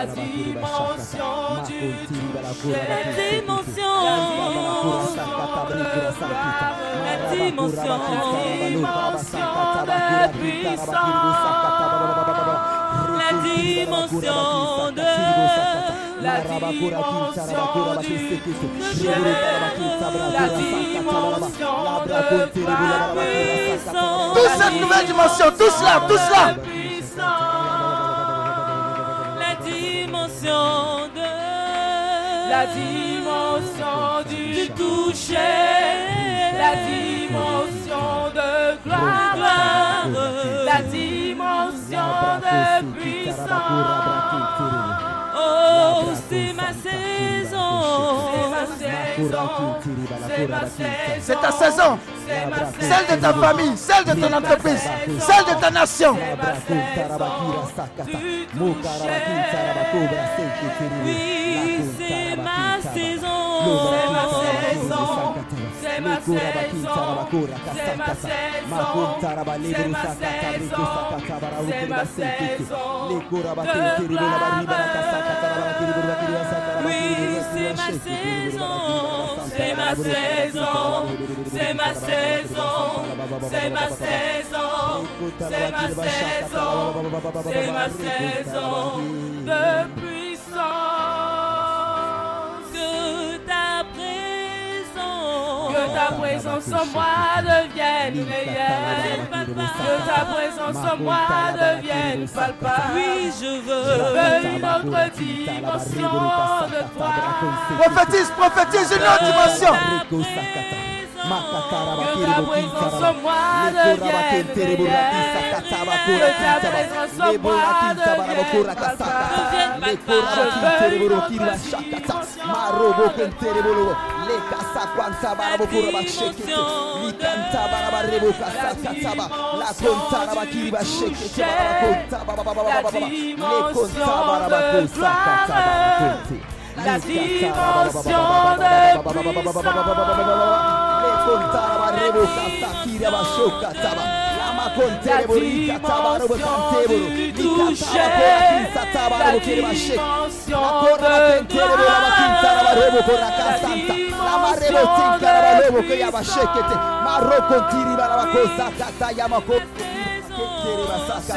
la dimension du la dimension la dimension de puissance la dimension de la dimension Toute cette nouvelle dimension, tout cela, tout cela. La dimension du toucher, la dimension de gloire, la dimension de puissance. Oh, c'est ma saison. C'est ta saison. Celle de ta famille, celle de ton entreprise, celle de ta nation. Oui, c'est ma saison. C'est ma saison. C'est ma saison. C'est ma saison. C'est ma saison. C'est ma saison. Oui, c'est ma saison. C'est ma saison. C'est ma saison. C'est ma saison. C'est ma saison. C'est ma saison de ta présence en moi devienne réelle. Que ta présence en moi devienne palpable. Oui, je Je veux. veux une autre dimension de toi. Prophétise, prophétise une autre dimension. Que ta présence en moi devienne réelle. Que ta présence en moi devienne palpable. la dimension de puissance.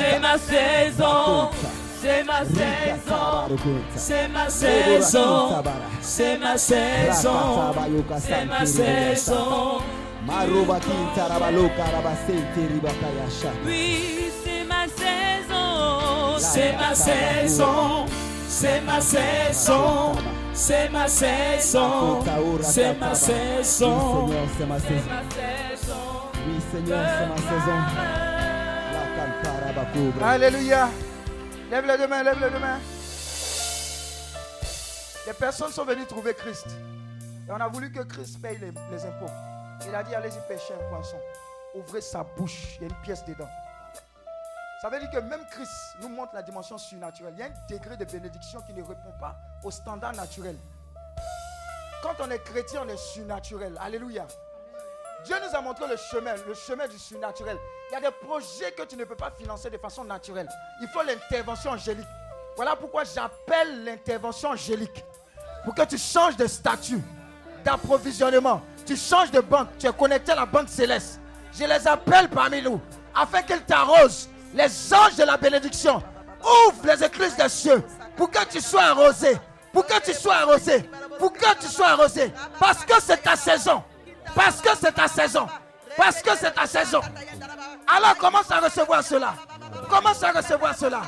La. C'est ma saison. C'est ma saison. C'est ma saison. C'est ma saison. Maroba kintarabaloka rabasente ribakayasha. Oui, c'est ma saison. C'est ma saison. C'est ma saison. C'est ma saison. C'est ma saison. Oui, Seigneur, c'est ma saison. Oui, Seigneur, c'est ma saison. La. Alléluia. Lève les deux mains, lève les deux mains. Les personnes sont venues trouver Christ. Et on a voulu que Christ paye les, impôts. Il a dit, allez-y pêcher un poisson. Ouvrez sa bouche. Il y a une pièce dedans. Ça veut dire que même Christ nous montre la dimension surnaturelle. Il y a un degré de bénédiction qui ne répond pas au standard naturel. Quand on est chrétien, on est surnaturel. Alléluia. Dieu nous a montré le chemin, le chemin du surnaturel. Il y a des projets que tu ne peux pas financer de façon naturelle. Il faut l'intervention angélique. Voilà pourquoi j'appelle l'intervention angélique. Pour que tu changes de statut, d'approvisionnement. Tu changes de banque. Tu es connecté à la banque céleste. Je les appelle parmi nous. Afin qu'ils t'arrosent. Les anges de la bénédiction. Ouvre les écluses des cieux. Pour que tu sois arrosé. Pour que tu sois arrosé. Pour que tu sois arrosé. Parce que c'est ta saison. Parce que c'est ta saison. Parce que c'est ta saison. Alors commence à recevoir cela. Commence à recevoir cela.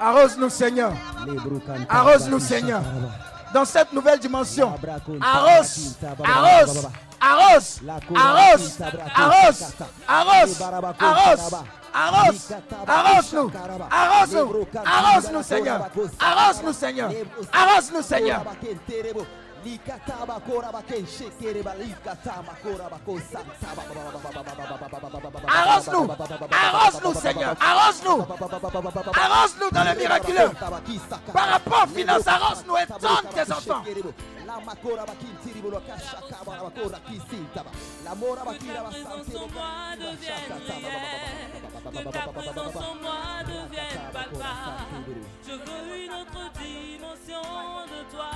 Arrose-nous, Seigneur. Arrose-nous, Seigneur. Dans cette nouvelle dimension, arrose, arrose, arrose, arrose, arrose, arrose, arrose. Arrose, arrose-nous, arrose-nous, arrose-nous, Seigneur, arrose-nous, Seigneur, arrose-nous, Seigneur. Arrose-nous, arrose-nous Seigneur, arrose-nous, arrose-nous dans le miraculeux. Par rapport aux finances, arrose-nous et donne tes enfants. Je veux une autre dimension de toi.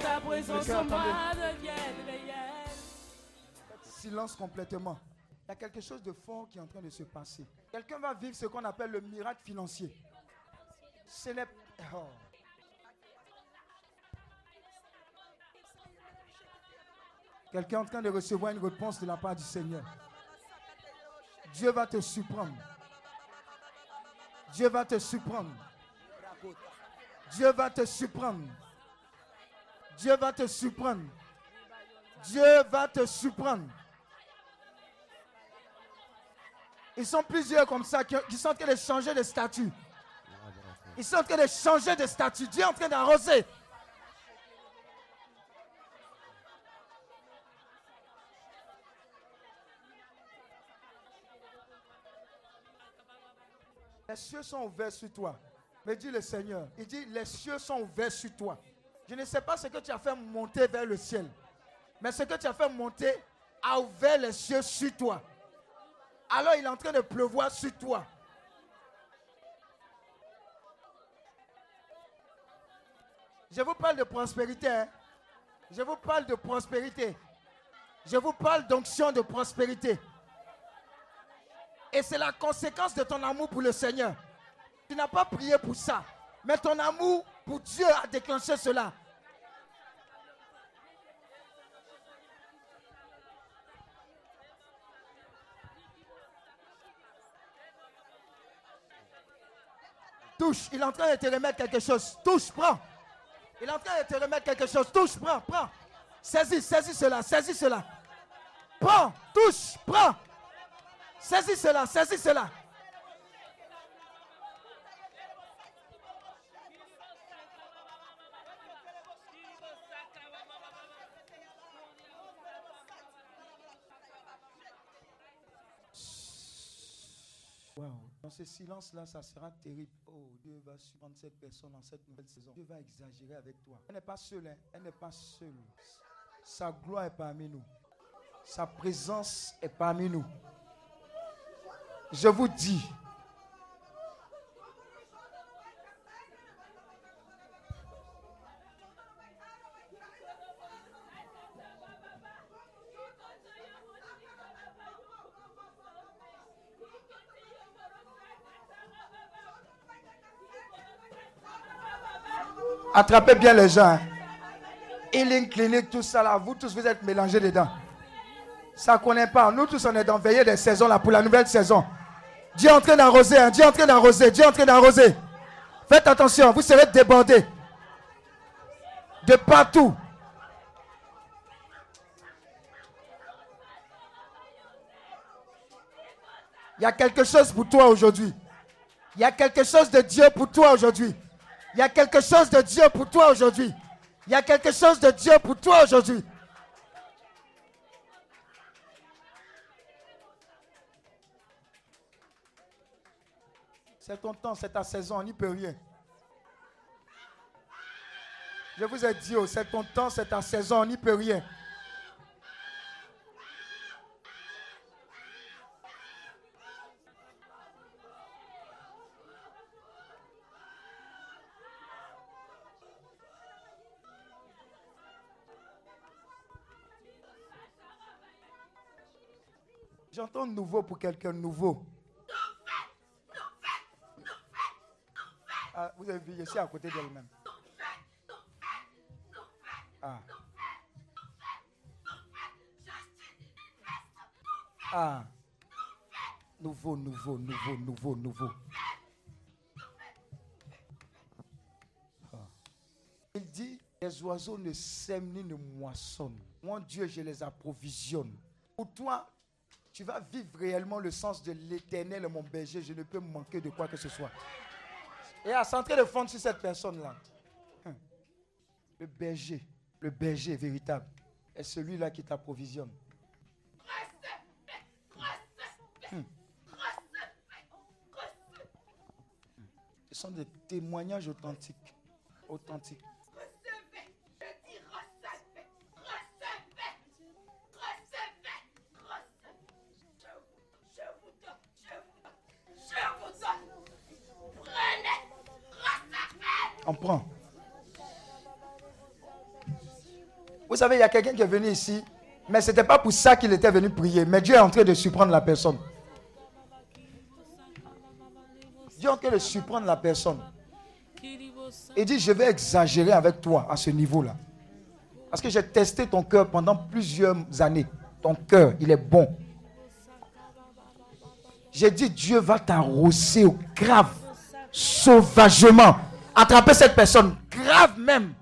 Ta présence en moi devienne réelle. Silence complètement. Il y a quelque chose de fort qui est en train de se passer. Quelqu'un va vivre ce qu'on appelle le miracle financier. Ce n'est oh. Quelqu'un est en train de recevoir une réponse de la part du Seigneur. Dieu va te surprendre. Dieu va te surprendre. Dieu va te surprendre. Dieu va te surprendre. Dieu va te surprendre. Ils sont plusieurs comme ça qui, sont en train de changer de statut. Ils sont en train de changer de statut. Dieu est en train d'arroser. Les cieux sont ouverts sur toi. Me dit le Seigneur. Il dit, les cieux sont ouverts sur toi. Je ne sais pas ce que tu as fait monter vers le ciel. Mais ce que tu as fait monter a ouvert les cieux sur toi. Alors il est en train de pleuvoir sur toi. Je vous parle de prospérité. hein. Je vous parle de prospérité. Je vous parle d'onction de prospérité. Et c'est la conséquence de ton amour pour le Seigneur. Tu n'as pas prié pour ça. Mais ton amour pour Dieu a déclenché cela. Touche, il est en train de te remettre quelque chose. Touche, prends. Il est en train de te remettre quelque chose. Touche, prends, prends. Saisis, saisis cela, saisis cela. Prends, touche, prends. Saisis cela, saisis cela. Dans ce silence-là, ça sera terrible. Oh, Dieu va surprendre cette personne dans cette nouvelle saison. Dieu va exagérer avec toi. Elle n'est pas seule, hein. elle n'est pas seule. Sa gloire est parmi nous. Sa présence est parmi nous. Je vous dis, attrapez bien les gens. Healing clinique, tout ça là, vous tous vous êtes mélangés dedans. Ça ne connaît pas. Nous tous on est dans veillée des saisons là pour la nouvelle saison. Dieu est en train d'arroser, hein. Dieu est en train d'arroser, Dieu est en train d'arroser. Faites attention, vous serez débordés. De partout. Il y a quelque chose pour toi aujourd'hui. Il y a quelque chose de Dieu pour toi aujourd'hui. Il y a quelque chose de Dieu pour toi aujourd'hui. Il y a quelque chose de Dieu pour toi aujourd'hui. C'est ton temps, c'est ta saison, on n'y peut rien. Je vous ai dit, oh, c'est ton temps, c'est ta saison, on n'y peut rien. J'entends nouveau pour quelqu'un nouveau. Ah, vous avez vu, je suis à côté d'elle-même. Ah. Ah. Nouveau, nouveau, nouveau, nouveau, nouveau. Ah. Il dit, les oiseaux ne sèment ni ne moissonnent. Mon Dieu, je les approvisionne. Pour toi, tu vas vivre réellement le sens de l'éternel, mon berger. Je ne peux manquer de quoi que ce soit. Et à centrer le fond sur cette personne-là. Hum. Le berger, le berger véritable, est celui-là qui t'approvisionne. Ce sont des témoignages authentiques. Authentiques. Vous savez, il y a quelqu'un qui est venu ici, mais ce n'était pas pour ça qu'il était venu prier. Mais Dieu est en train de surprendre la personne. Dieu est en train de surprendre la personne. Il dit, je vais exagérer avec toi à ce niveau-là. Parce que j'ai testé ton cœur pendant plusieurs années. Ton cœur, il est bon. J'ai dit, Dieu va t'arroser au grave, sauvagement. Attraper cette personne, grave même.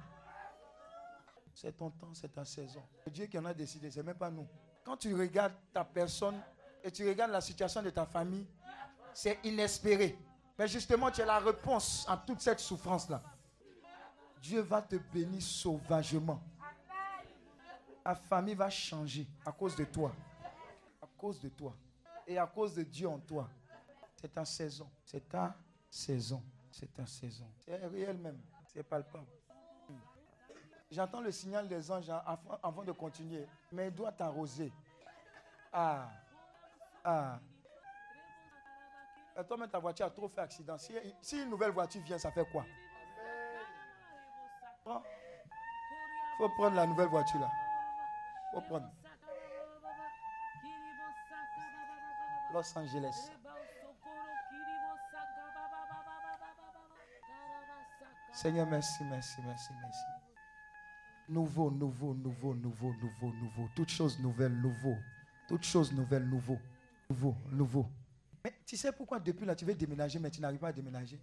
C'est ton temps, c'est ta saison. Dieu qui en a décidé, c'est même pas nous. Quand tu regardes ta personne et tu regardes la situation de ta famille, c'est inespéré. Mais justement, tu as la réponse à toute cette souffrance-là. Dieu va te bénir sauvagement. Ta famille va changer à cause de toi. À cause de toi. Et à cause de Dieu en toi. C'est ta saison. C'est ta saison. C'est ta saison. C'est réel même. C'est palpable. J'entends le signal des anges avant, de continuer. Mais il doit t'arroser. Ah. Ah. toi-même, ta voiture a trop fait accident. Si, une nouvelle voiture vient, ça fait quoi? Il faut prendre la nouvelle voiture là. faut prendre. Los Angeles. Seigneur, merci, merci, merci, merci. Nouveau, nouveau, nouveau, nouveau, nouveau, nouveau. Toutes choses nouvelles, nouveau. Toutes choses nouvelles, nouveau. Nouveau, nouveau. Mais tu sais pourquoi depuis là tu veux déménager, mais tu n'arrives pas à déménager?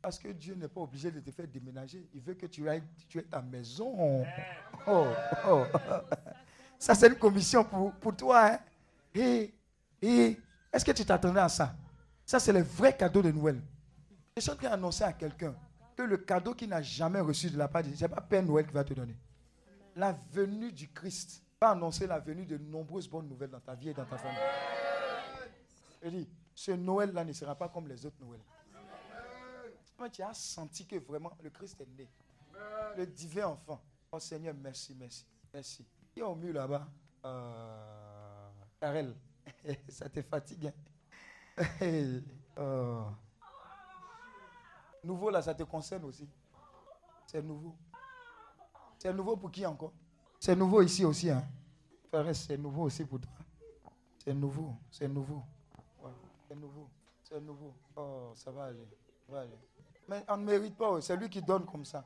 Parce que Dieu n'est pas obligé de te faire déménager. Il veut que tu ailles tu aies ta maison. Oh, oh. Ça, c'est une commission pour, pour toi. Hein? Et, et est-ce que tu t'attendais à ça? Ça, c'est le vrai cadeau de Noël. Je suis en train d'annoncer à quelqu'un que le cadeau qu'il n'a jamais reçu de la part de Dieu, ce n'est pas Père Noël qui va te donner. La venue du Christ va annoncer la venue de nombreuses bonnes nouvelles dans ta vie et dans ta famille. Il dit, ce Noël-là ne sera pas comme les autres Noëls. Mais tu as senti que vraiment le Christ est né. Le divin enfant. Oh Seigneur, merci, merci, merci. Qui est au mur là-bas euh, Karel, ça te fatigue. Hein? oh. Nouveau là, ça te concerne aussi. C'est nouveau. C'est nouveau pour qui encore? C'est nouveau ici aussi. Hein? C'est nouveau aussi pour toi. C'est nouveau, c'est nouveau. c'est nouveau, c'est nouveau. Oh, ça va aller. Va aller. Mais on ne mérite pas, c'est lui qui donne comme ça.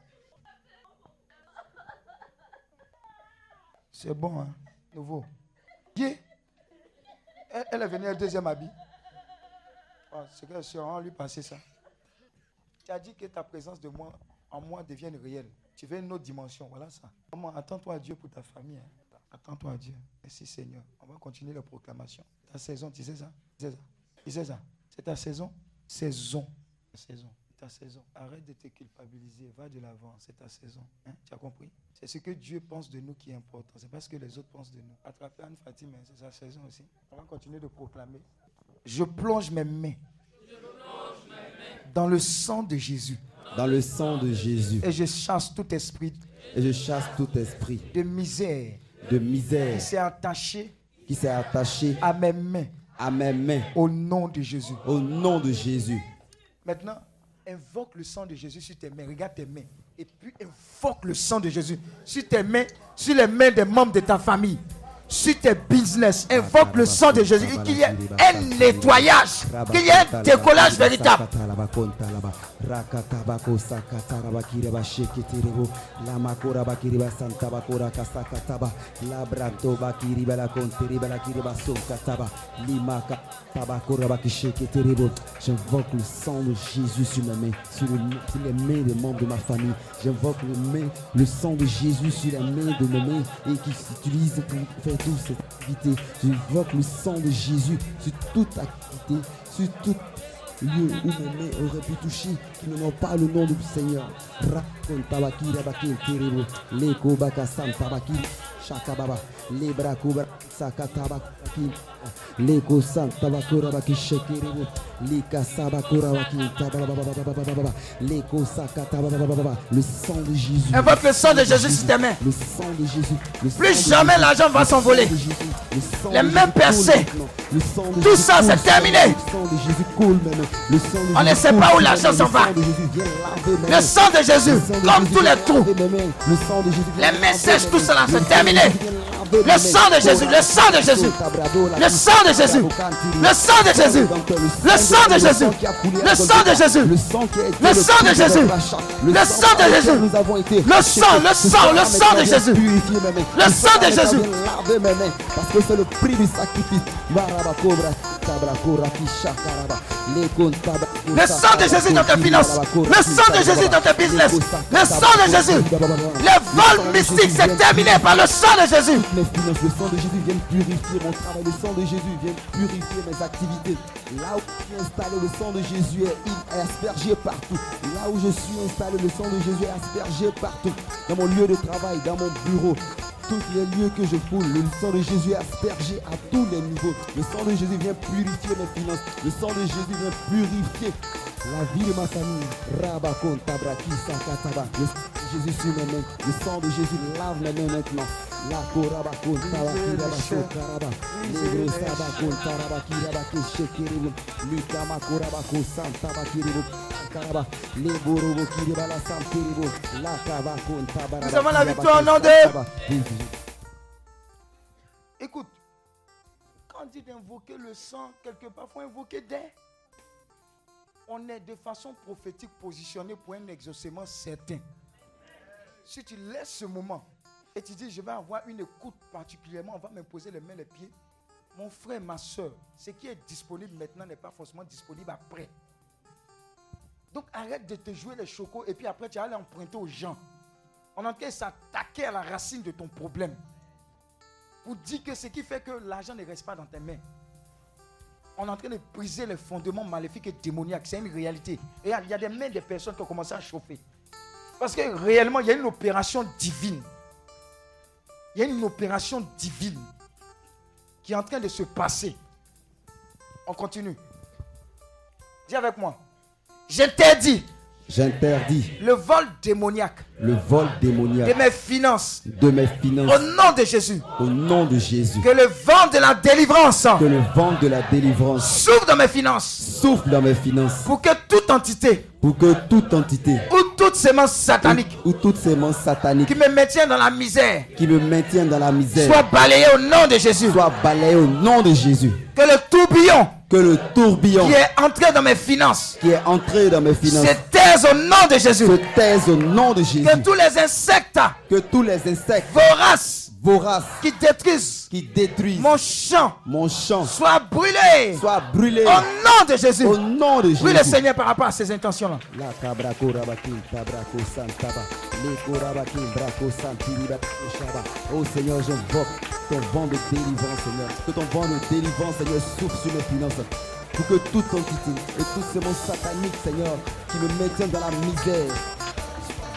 C'est bon, hein? Nouveau. Qui? Elle, est venue au deuxième habit. C'est que c'est lui passer ça. Tu as dit que ta présence de moi, en moi devienne réelle. Tu veux une autre dimension. Voilà ça. Attends-toi à Dieu pour ta famille. Hein. Attends-toi à Dieu. Merci Seigneur. On va continuer la proclamation. Ta saison, tu sais ça? Tu sais ça? C'est ta saison? Saison. Saison. Ta saison. Arrête de te culpabiliser. Va de l'avant. C'est ta saison. Hein? Tu as compris? C'est ce que Dieu pense de nous qui est important. C'est pas ce que les autres pensent de nous. Attraper Anne Fatima, c'est sa saison aussi. On va continuer de proclamer. Je plonge mes mains dans le sang de Jésus. Dans le sang de Jésus. Et je chasse tout esprit. Et je chasse tout esprit. De misère. De misère. Qui s'est attaché. Qui s'est attaché. À mes mains. À mes mains. Au nom de Jésus. Au nom de Jésus. Maintenant, invoque le sang de Jésus sur tes mains. Regarde tes mains. Et puis invoque le sang de Jésus sur tes mains, sur les mains des membres de ta famille sur tes business. Invoque le sang de Jésus. Qu'il y ait un nettoyage. Qu'il y ait un décollage véritable. J'invoque le sang de Jésus sur mes mains sur, le- sur les mains des membres de ma famille j'invoque le, le sang de Jésus sur les mains de mes mains et qui s'utilise pour faire toute activité j'invoque le sang de Jésus sur toute activité sur toute lieu où mes mains auraient pu toucher, qui n'ont pas le nom du Seigneur. Rakon tabaki rabaki terebo, leko baka sam tabaki, shakababa, lebra kubra sakatabaki, leko tabababababababa, leko le sang de Jésus. Invoque le sang de Jésus sur tes mains. Le sang de Jésus. le Plus jamais l'argent va le s'envoler. Les mains percées. Tout ça, c'est terminé. Jésus, Le sang de Jésus coule maintenant. Le sang de On ne sait pas où l'argent s'en va. Le sang de Jésus comme tous les trous. Les messages, mes tout cela, c'est terminé. Le sang de. Jésus, le sang de Jésus. Le sang de Jésus. Le sang de Jésus. Le sang de Jésus. Le sang de Jésus. Le sang de Jésus. Le sang de Jésus. Le sang, le sang, le sang de Jésus. Le sang de Jésus. Parce que c'est le prix du sacrifice. Le sang de Jésus dans tes finances. Le sang de Jésus dans tes business. Le sang de Jésus. Les vols mystiques, c'est terminé par le sang de Jésus. Le sang de Jésus vient purifier mon travail. Le sang de Jésus vient purifier mes activités. Là où je suis installé, le sang de Jésus est, aspergé partout. Là où je suis installé, le sang de Jésus est aspergé partout. Dans mon lieu de travail, dans mon bureau, tous les lieux que je foule, le sang de Jésus est aspergé à tous les niveaux. Le sang de Jésus vient purifier mes finances. Le sang de Jésus vient purifier la vie de ma famille. Rabakon tabraki sakataba. Jésus sur mes mains. Le sang de Jésus lave mes mains maintenant. La karaba. Karaba. Leborobo. Nous avons la victoire nom de- Écoute, quand on dit d'invoquer le sang, quelque part, il faut invoquer des. On est de façon prophétique positionné pour un exaucement certain. Si tu laisses ce moment et tu dis, je vais avoir une écoute particulièrement, on va m'imposer les mains, les pieds. Mon frère, ma soeur, ce qui est disponible maintenant n'est pas forcément disponible après. Donc arrête de te jouer les chocos et puis après tu vas aller emprunter aux gens. On est en train de s'attaquer à la racine de ton problème. Pour dire que ce qui fait que l'argent ne reste pas dans tes mains. On est en train de briser les fondements maléfiques et démoniaques. C'est une réalité. Et il y a- il y a des mains des personnes qui ont commencé à chauffer. Parce que réellement, il y a une opération divine. Il y a une opération divine qui est en train de se passer. On continue. Dis avec moi. J'interdis J'interdis le vol démoniaque le vol de démoniaque mes finances de mes au finances nom de Jésus. au nom de Jésus. Que le vent de la délivrance Que le vent de la délivrance s'ouvre dans mes finances souffle dans mes finances pour que toute entité pour que toute entité ou toute sémence satanique ou, ou toute sémence satanique qui me maintient dans la misère qui me maintient dans la misère soit balayée au nom de Jésus. soit balayé au nom de Jésus. Que le tourbillon Que le tourbillon qui est entré dans mes finances qui est entré dans mes finances se taise au nom de Jésus. se taise au nom de Jésus. Que tous les insectes Que tous les insectes voraces voraces qui détruisent qui détruisent mon champ mon champ soient brûlés soient brûlés au nom de Jésus. au nom de Jésus. Oui, le Seigneur par rapport à ces intentions-là. Oh Seigneur, j'invoque ton vent de délivrance, Seigneur. Que ton vent de délivrance, Seigneur, souffle sur mes finances. Pour que toute entité et tout ce monde satanique, Seigneur, qui me maintiennent dans la misère,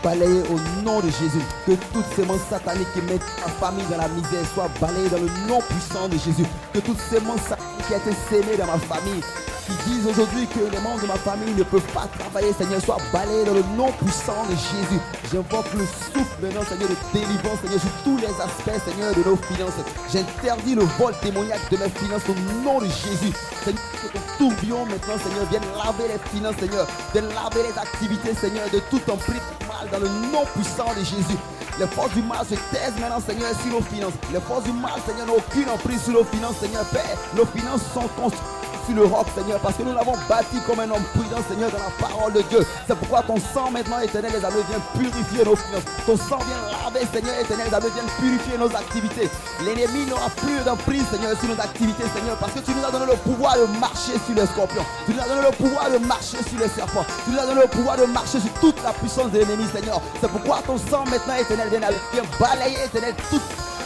balayé au nom de Jésus. Que toutes ces monstres sataniques qui mettent ma famille dans la misère soient balayées dans le nom puissant de Jésus. Que toutes ces monstres sataniques qui ont été sémées dans ma famille, qui disent aujourd'hui que les membres de ma famille ne peuvent pas travailler, Seigneur, soient balayés dans le nom puissant de Jésus. J'invoque le souffle maintenant, Seigneur, de délivrance, Seigneur, sur tous les aspects, Seigneur, de nos finances. J'interdis le vol démoniaque de mes finances au nom de Jésus. Seigneur, que ton tourbillon maintenant, Seigneur, vienne laver les finances, Seigneur, vienne laver les activités, Seigneur, de tout emprise mal dans le nom puissant de Jésus. Les forces du mal se taisent maintenant, Seigneur, sur nos finances. Les forces du mal, Seigneur, n'ont aucune emprise sur nos finances, Seigneur Père. Nos finances sont construites sur le roc, Seigneur, parce que nous l'avons bâti comme un homme prudent, Seigneur, dans la parole de Dieu. C'est pourquoi ton sang maintenant, éternel, les amis, vient purifier nos finances. Ton sang vient laver, Seigneur, éternel, les amis, vient purifier nos activités. L'ennemi n'aura plus d'emprise, Seigneur, sur nos activités, Seigneur, parce que tu nous as donné le pouvoir de marcher sur les scorpions. Tu nous as donné le pouvoir de marcher sur les serpents. Tu nous as donné le pouvoir de marcher sur toute la puissance de l'ennemi, Seigneur. C'est pourquoi ton sang maintenant, éternel, vient balayer, éternel, toute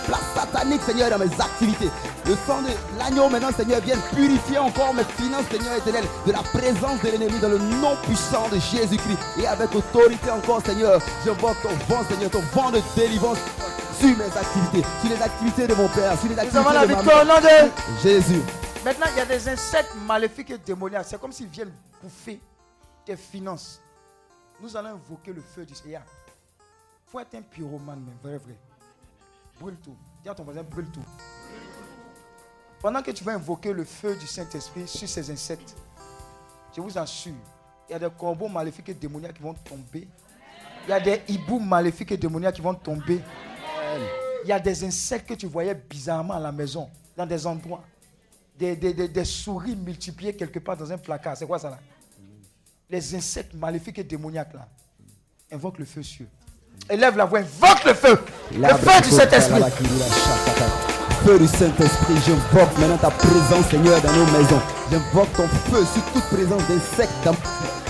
place satanique, Seigneur, dans mes activités. Le sang de l'agneau, maintenant, Seigneur, vient purifier encore mes finances, Seigneur éternel, de la présence de l'ennemi dans le nom puissant de Jésus-Christ. Et avec autorité encore, Seigneur, je vois ton vent, Seigneur, ton vent de délivrance sur mes activités, sur les activités de mon Père, sur les Nous activités avons la de ma victoire au mère. nom de... Jésus. Maintenant, il y a des insectes maléfiques et démoniaques. C'est comme s'ils viennent bouffer tes finances. Nous allons invoquer le feu du Seigneur. Il faut être un pyromane, mais vrai, vrai. Brûle tout. Dis à ton voisin, brûle tout. Pendant que tu vas invoquer le feu du Saint-Esprit sur ces insectes, je vous assure, il y a des corbeaux maléfiques et démoniaques qui vont tomber. Il y a des hiboux maléfiques et démoniaques qui vont tomber. Il y a des insectes que tu voyais bizarrement à la maison, dans des endroits. Des, des- des- souris multipliées quelque part dans un placard. C'est quoi ça là? Les insectes maléfiques et démoniaques là. Invoque le feu sur eux. Élève la voix, invoque le feu. Le feu du Saint-Esprit. Feu du Saint-Esprit, j'invoque maintenant ta présence, Seigneur, dans nos maisons. J'invoque ton feu sur toute présence d'insectes.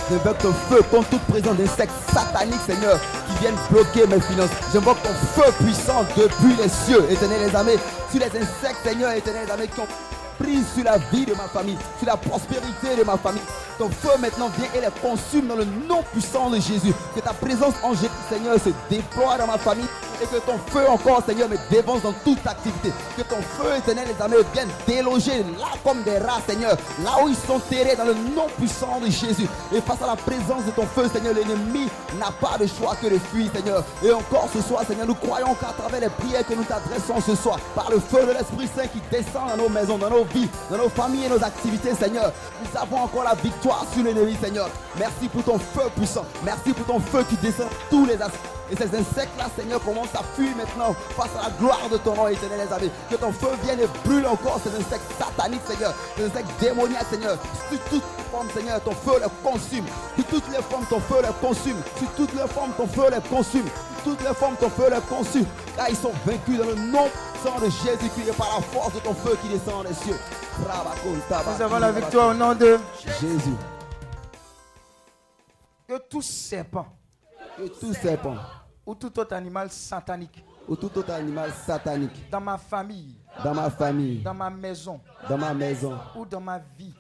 J'invoque ton feu contre toute présence d'insectes sataniques, Seigneur, qui viennent bloquer mes finances. J'invoque ton feu puissant depuis les cieux, éternel les armées, sur les insectes, Seigneur, éternel les armées, qui ont prise sur la vie de ma famille, sur la prospérité de ma famille. Ton feu maintenant vient et les consume dans le nom puissant de Jésus. Que ta présence angélique, Seigneur, se déploie dans ma famille et que ton feu encore, Seigneur, me dévance dans toute activité. Que ton feu éternel, les amis, vienne déloger là comme des rats, Seigneur, là où ils sont terrés dans le nom puissant de Jésus. Et face à la présence de ton feu, Seigneur, l'ennemi n'a pas de choix que de fuir, Seigneur. Et encore ce soir, Seigneur, nous croyons qu'à travers les prières que nous t'adressons ce soir, par le feu de l'Esprit Saint qui descend dans nos maisons, dans nos vies, dans nos familles et nos activités, Seigneur, nous avons encore la victoire sur l'ennemi, Seigneur. Merci pour ton feu puissant. Merci pour ton feu qui descend tous les aspects. Et ces insectes-là, Seigneur, commencent à fuir maintenant face à la gloire de ton nom éternel, les amis. Que ton feu vienne et brûle encore ces insectes sataniques, Seigneur. Ces insectes démoniaques, Seigneur. Sur toutes les formes, Seigneur, ton feu les consume. Sur toutes les formes, ton feu les consume. Sur toutes les formes, ton feu les consume. Sur toutes les formes, ton feu les consume. Car ils sont vaincus dans le nom de Jésus-Christ et par la force de ton feu qui descend des cieux. Nous avons la victoire au nom de... Jésus. Que tout serpent Que tout serpent ou tout autre animal satanique. Ou tout autre animal satanique. Dans ma famille, dans ma famille, dans ma maison. Dans ma maison, ou dans ma vie.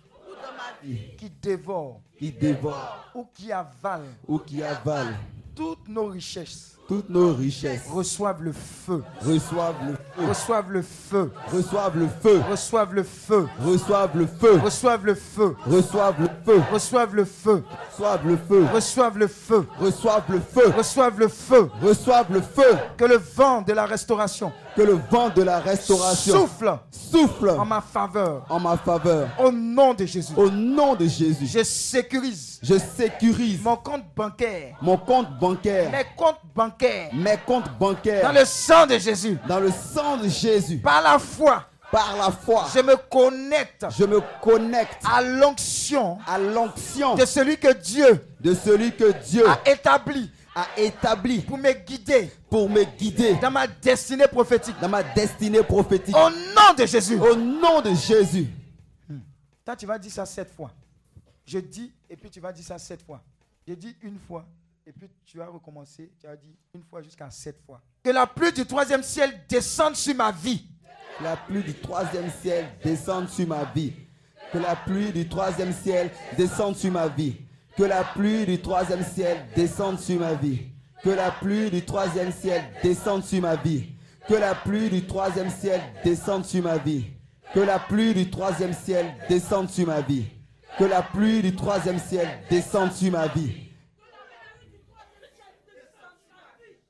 Qui dévore. Qui dévore. Ou qui avale. Ou qui avale. Toutes nos richesses toutes nos richesses, reçoivent le feu, reçoivent le feu, reçoivent le feu, reçoivent le feu, reçoivent le feu, reçoivent le feu, reçoivent le feu, reçoivent le feu, reçoivent le feu, reçoivent le feu, reçoivent le feu, reçoivent le feu, reçoivent le feu, reçoivent le feu, que le vent de la restauration que le vent de la restauration souffle souffle en ma faveur en ma faveur. au nom de Jésus. Au nom de Jésus, Je sécurise je sécurise mon compte bancaire, mon compte bancaire, mes comptes bancaires mes comptes bancaires dans le sang de Jésus. dans le sang de Jésus. Par la foi, Par la foi, je me connecte je me connecte à l'onction à l'onction de celui que Dieu de celui que Dieu a établi a établi pour me guider pour me guider dans ma destinée prophétique. dans ma destinée prophétique. Au nom de Jésus. Au nom de Jésus. Toi, tu vas dire ça sept fois. Je dis, et puis tu vas dire ça sept fois. Je dis une fois, et puis tu vas recommencer. Tu vas dire une fois jusqu'à sept fois. Que la pluie du troisième ciel descende sur ma vie. La pluie du troisième ciel descende sur ma vie. Que la pluie du troisième ciel descende sur ma vie. Que la pluie du troisième ciel descende sur ma vie. Que la pluie du troisième ciel descende sur ma vie. Que la pluie du troisième ciel descende sur ma vie. Que la pluie du troisième ciel descende sur ma vie. Que la pluie du troisième ciel descende sur ma vie.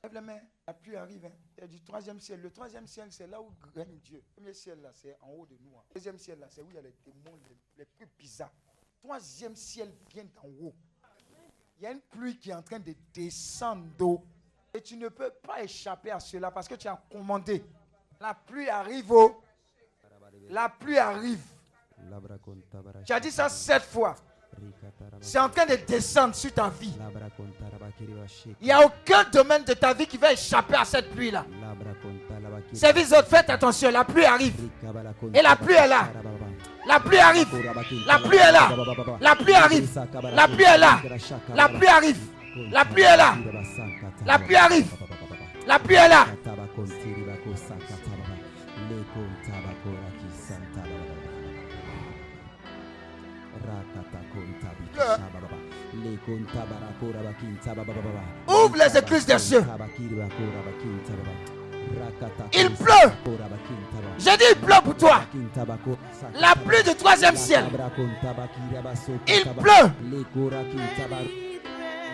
Lève mains. La pluie arrive. Hein. C'est du troisième ciel. Le troisième ciel, c'est là où règne Dieu. Le premier ciel, là, c'est en haut de nous. hein. Le deuxième ciel, là, c'est où il y a les démons les, les plus bizarres. Troisième ciel vient d'en haut. Il y a une pluie qui est en train de descendre d'eau Et tu ne peux pas échapper à cela parce que tu as commandé. La pluie arrive. Oh. La pluie arrive. Tu as dit ça sept fois. C'est en train de descendre sur ta vie. Il n'y a aucun domaine de ta vie qui va échapper à cette pluie-là. Service autres, faites attention, la pluie arrive. Et la pluie est là. La pluie arrive. La pluie est là. La pluie arrive. La pluie est là. La pluie arrive. La pluie est là. La pluie arrive. La pluie est là. Ouvre les écluses des cieux. Il pleut. J'ai dit il pleut pour toi. La pluie du troisième ciel. Il pleut.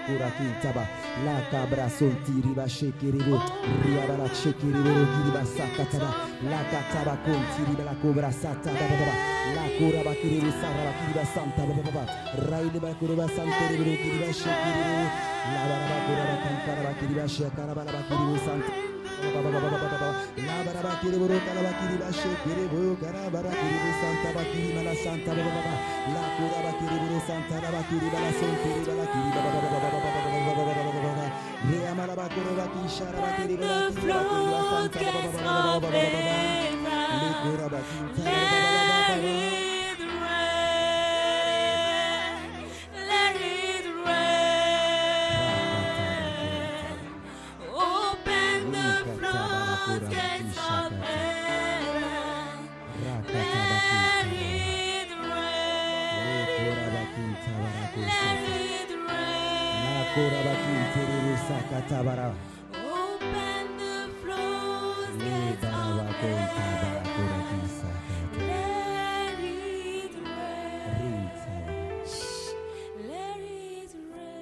kurakitaba lakabrasonti shekeribo riabala shekeriboro giribasakataba lakataba kontiribalakobrasataba lakorabakiribo sarabakiribasantaba railebakorobasantereboro giribashekeriboro labarabakorobakankarabakiribashekarabalabakirbosanta kiri buru le rain. Open the floodgates of heaven, let it rain, let it rain.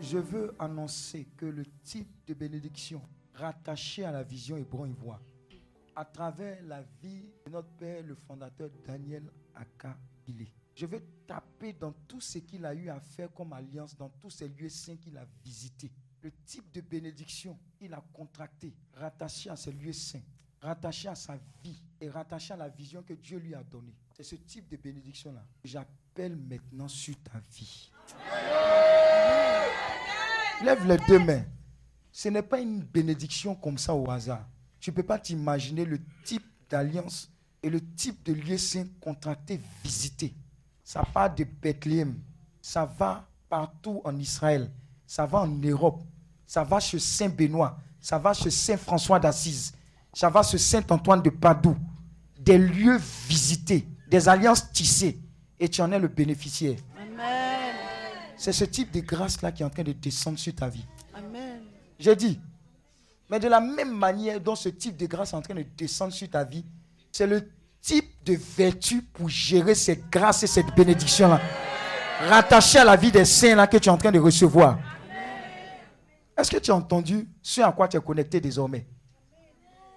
Je veux annoncer que le type de bénédiction rattaché à la vision Hébron Ivoire, à travers la vie de notre père, le fondateur Daniel Aka Bilé, je veux taper dans tout ce qu'il a eu à faire comme alliance, dans tous ces lieux saints qu'il a visités. Le type de bénédiction qu'il a contracté, rattaché à ces lieux saints, rattaché à sa vie et rattaché à la vision que Dieu lui a donnée. C'est ce type de bénédiction-là que j'appelle maintenant sur ta vie. Lève les deux mains. Ce n'est pas une bénédiction comme ça au hasard. Tu ne peux pas t'imaginer le type d'alliance et le type de lieu saint contracté, visité. Ça part de Bethléem, ça va partout en Israël, ça va en Europe, ça va chez Saint Benoît, ça va chez Saint François d'Assise, ça va chez Saint Antoine de Padoue. Des lieux visités, des alliances tissées, et tu en es le bénéficiaire. Amen. C'est ce type de grâce-là qui est en train de descendre sur ta vie. Amen. J'ai dit, mais de la même manière dont ce type de grâce est en train de descendre sur ta vie, c'est le type de vertu pour gérer cette grâce et cette bénédiction-là, rattachée à la vie des saints là que tu es en train de recevoir. Est-ce que tu as entendu ce à quoi tu es connecté désormais?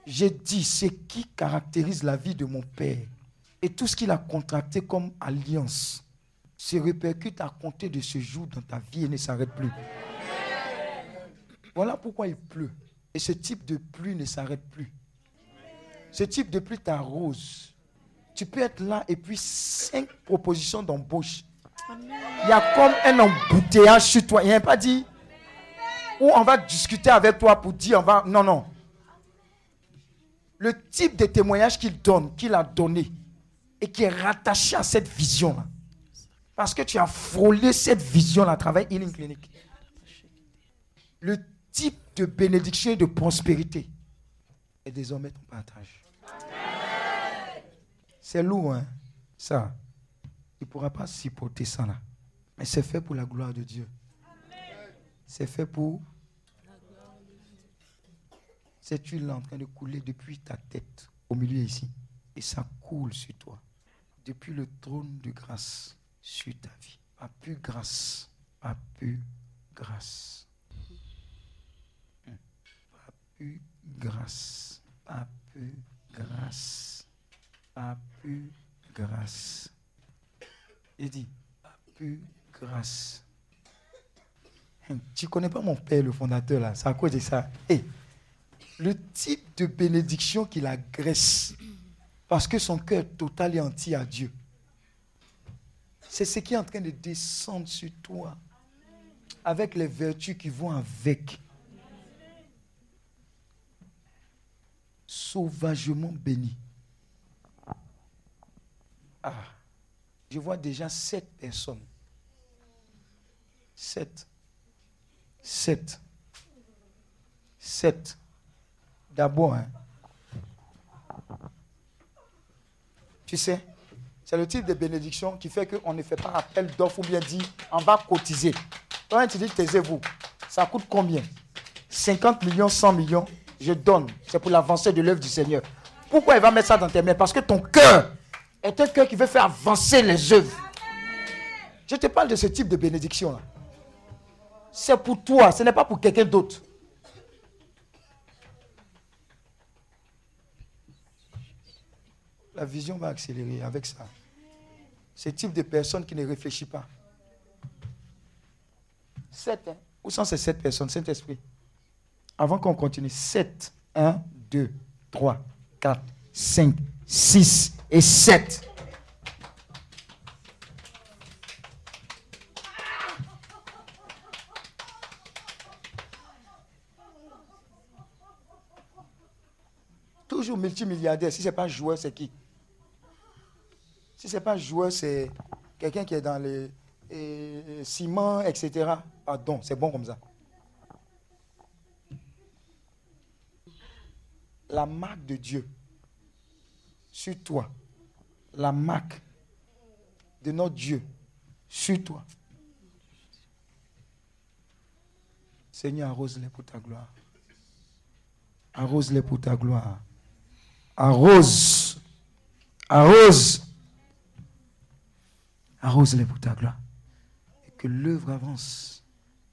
J'ai dit, ce qui caractérise la vie de mon Père et tout ce qu'il a contracté comme alliance se répercute à compter de ce jour dans ta vie et ne s'arrête plus. Voilà pourquoi il pleut. Et ce type de pluie ne s'arrête plus. Ce type de pluie t'arrose. Tu peux être là et puis cinq propositions d'embauche. Il y a comme un embouteillage sur toi. Il n'a pas dit où on va discuter avec toi pour dire on va. Non, non. Le type de témoignage qu'il donne, qu'il a donné, et qui est rattaché à cette vision-là. Parce que tu as frôlé cette vision-là à travers Healing Clinic. Le type de bénédiction et de prospérité est désormais ton partage. C'est lourd, hein? Ça. Tu ne pourras pas supporter ça là. Mais c'est fait pour la gloire de Dieu. C'est fait pour cette huile en train de couler depuis ta tête, au milieu ici. Et ça coule sur toi. Depuis le trône de grâce sur ta vie. Pas plus grâce. Pas plus grâce. Pas plus grâce. Pas plus grâce. Pas plus grâce. Il dit, pas plus grâce. Tu connais pas mon père, le fondateur, là? C'est à cause de ça. Et le type de bénédiction qu'il agresse, parce que son cœur total et entier à Dieu, c'est ce qui est en train de descendre sur toi, avec les vertus qui vont avec. Sauvagement béni. Ah, je vois déjà sept personnes. Sept. Sept. Sept. D'abord, hein. tu sais, c'est le type de bénédiction qui fait qu'on ne fait pas appel d'offres ou bien dit on va cotiser. Quand tu dis taisez-vous, ça coûte combien? 50 millions, 100 millions, je donne. C'est pour l'avancée de l'œuvre du Seigneur. Pourquoi il va mettre ça dans tes mains? Parce que ton cœur est un cœur qui veut faire avancer les œuvres. Je te parle de ce type de bénédiction-là. C'est pour toi, ce n'est pas pour quelqu'un d'autre. La vision va accélérer avec ça. Ce type de personne qui ne réfléchit pas. Sept, hein? Où sont ces sept personnes, Saint-Esprit Avant qu'on continue, sept. Un, deux, trois, quatre, cinq, six et sept. Toujours multimilliardaire. Si ce n'est pas joueur, c'est qui? Si ce n'est pas joueur, c'est quelqu'un qui est dans les ciments, etc. Pardon, c'est bon comme ça. La marque de Dieu sur toi. La marque de notre Dieu sur toi. Seigneur, arrose-les pour ta gloire. Arrose-les pour ta gloire. Arrose. Arrose. Arrose-les pour ta gloire. Et que l'œuvre avance.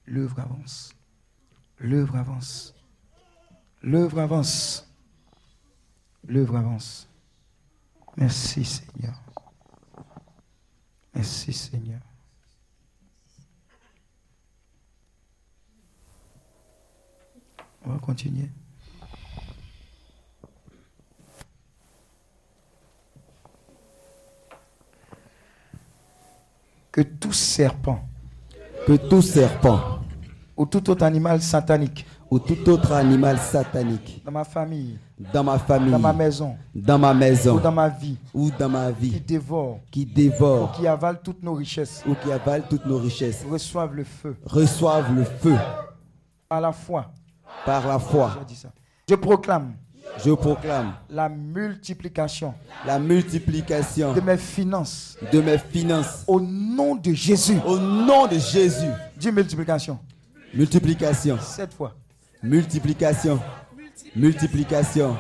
L'œuvre avance. L'œuvre avance. L'œuvre avance. L'œuvre avance. Merci Seigneur. Merci Seigneur. On va continuer. Que tout serpent, Que tout serpent ou tout autre animal satanique ou tout autre animal satanique. Dans ma famille, dans ma famille, dans ma maison. Dans ma maison. Ou dans ma vie. Ou dans ma qui vie dévore. Qui ou dévore qui avale toutes nos richesses. Ou qui avale toutes nos richesses. Reçoivent le feu. Reçoivent le feu. À la foi. par la foi. Je proclame Je proclame la multiplication la multiplication de mes finances de mes finances. au nom de Jésus. au nom de Jésus. Dis multiplication. Multiplication, Sept fois. Multiplication, multiplication,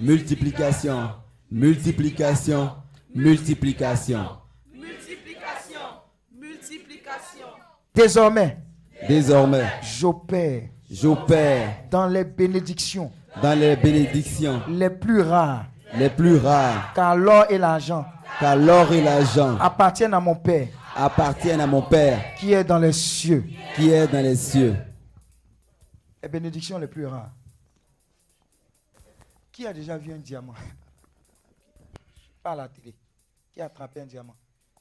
multiplication, multiplication, multiplication. Multiplication. Multiplication. Désormais, Désormais, j'opère j'opère dans les bénédictions dans les bénédictions les plus rares, les plus rares, car l'or et l'argent car l'or et l'argent appartiennent à mon Père appartiennent à mon Père qui est dans les cieux. qui est dans les cieux. Les bénédictions les plus rares. Qui a déjà vu un diamant? Pas à la télé. Qui a attrapé un diamant?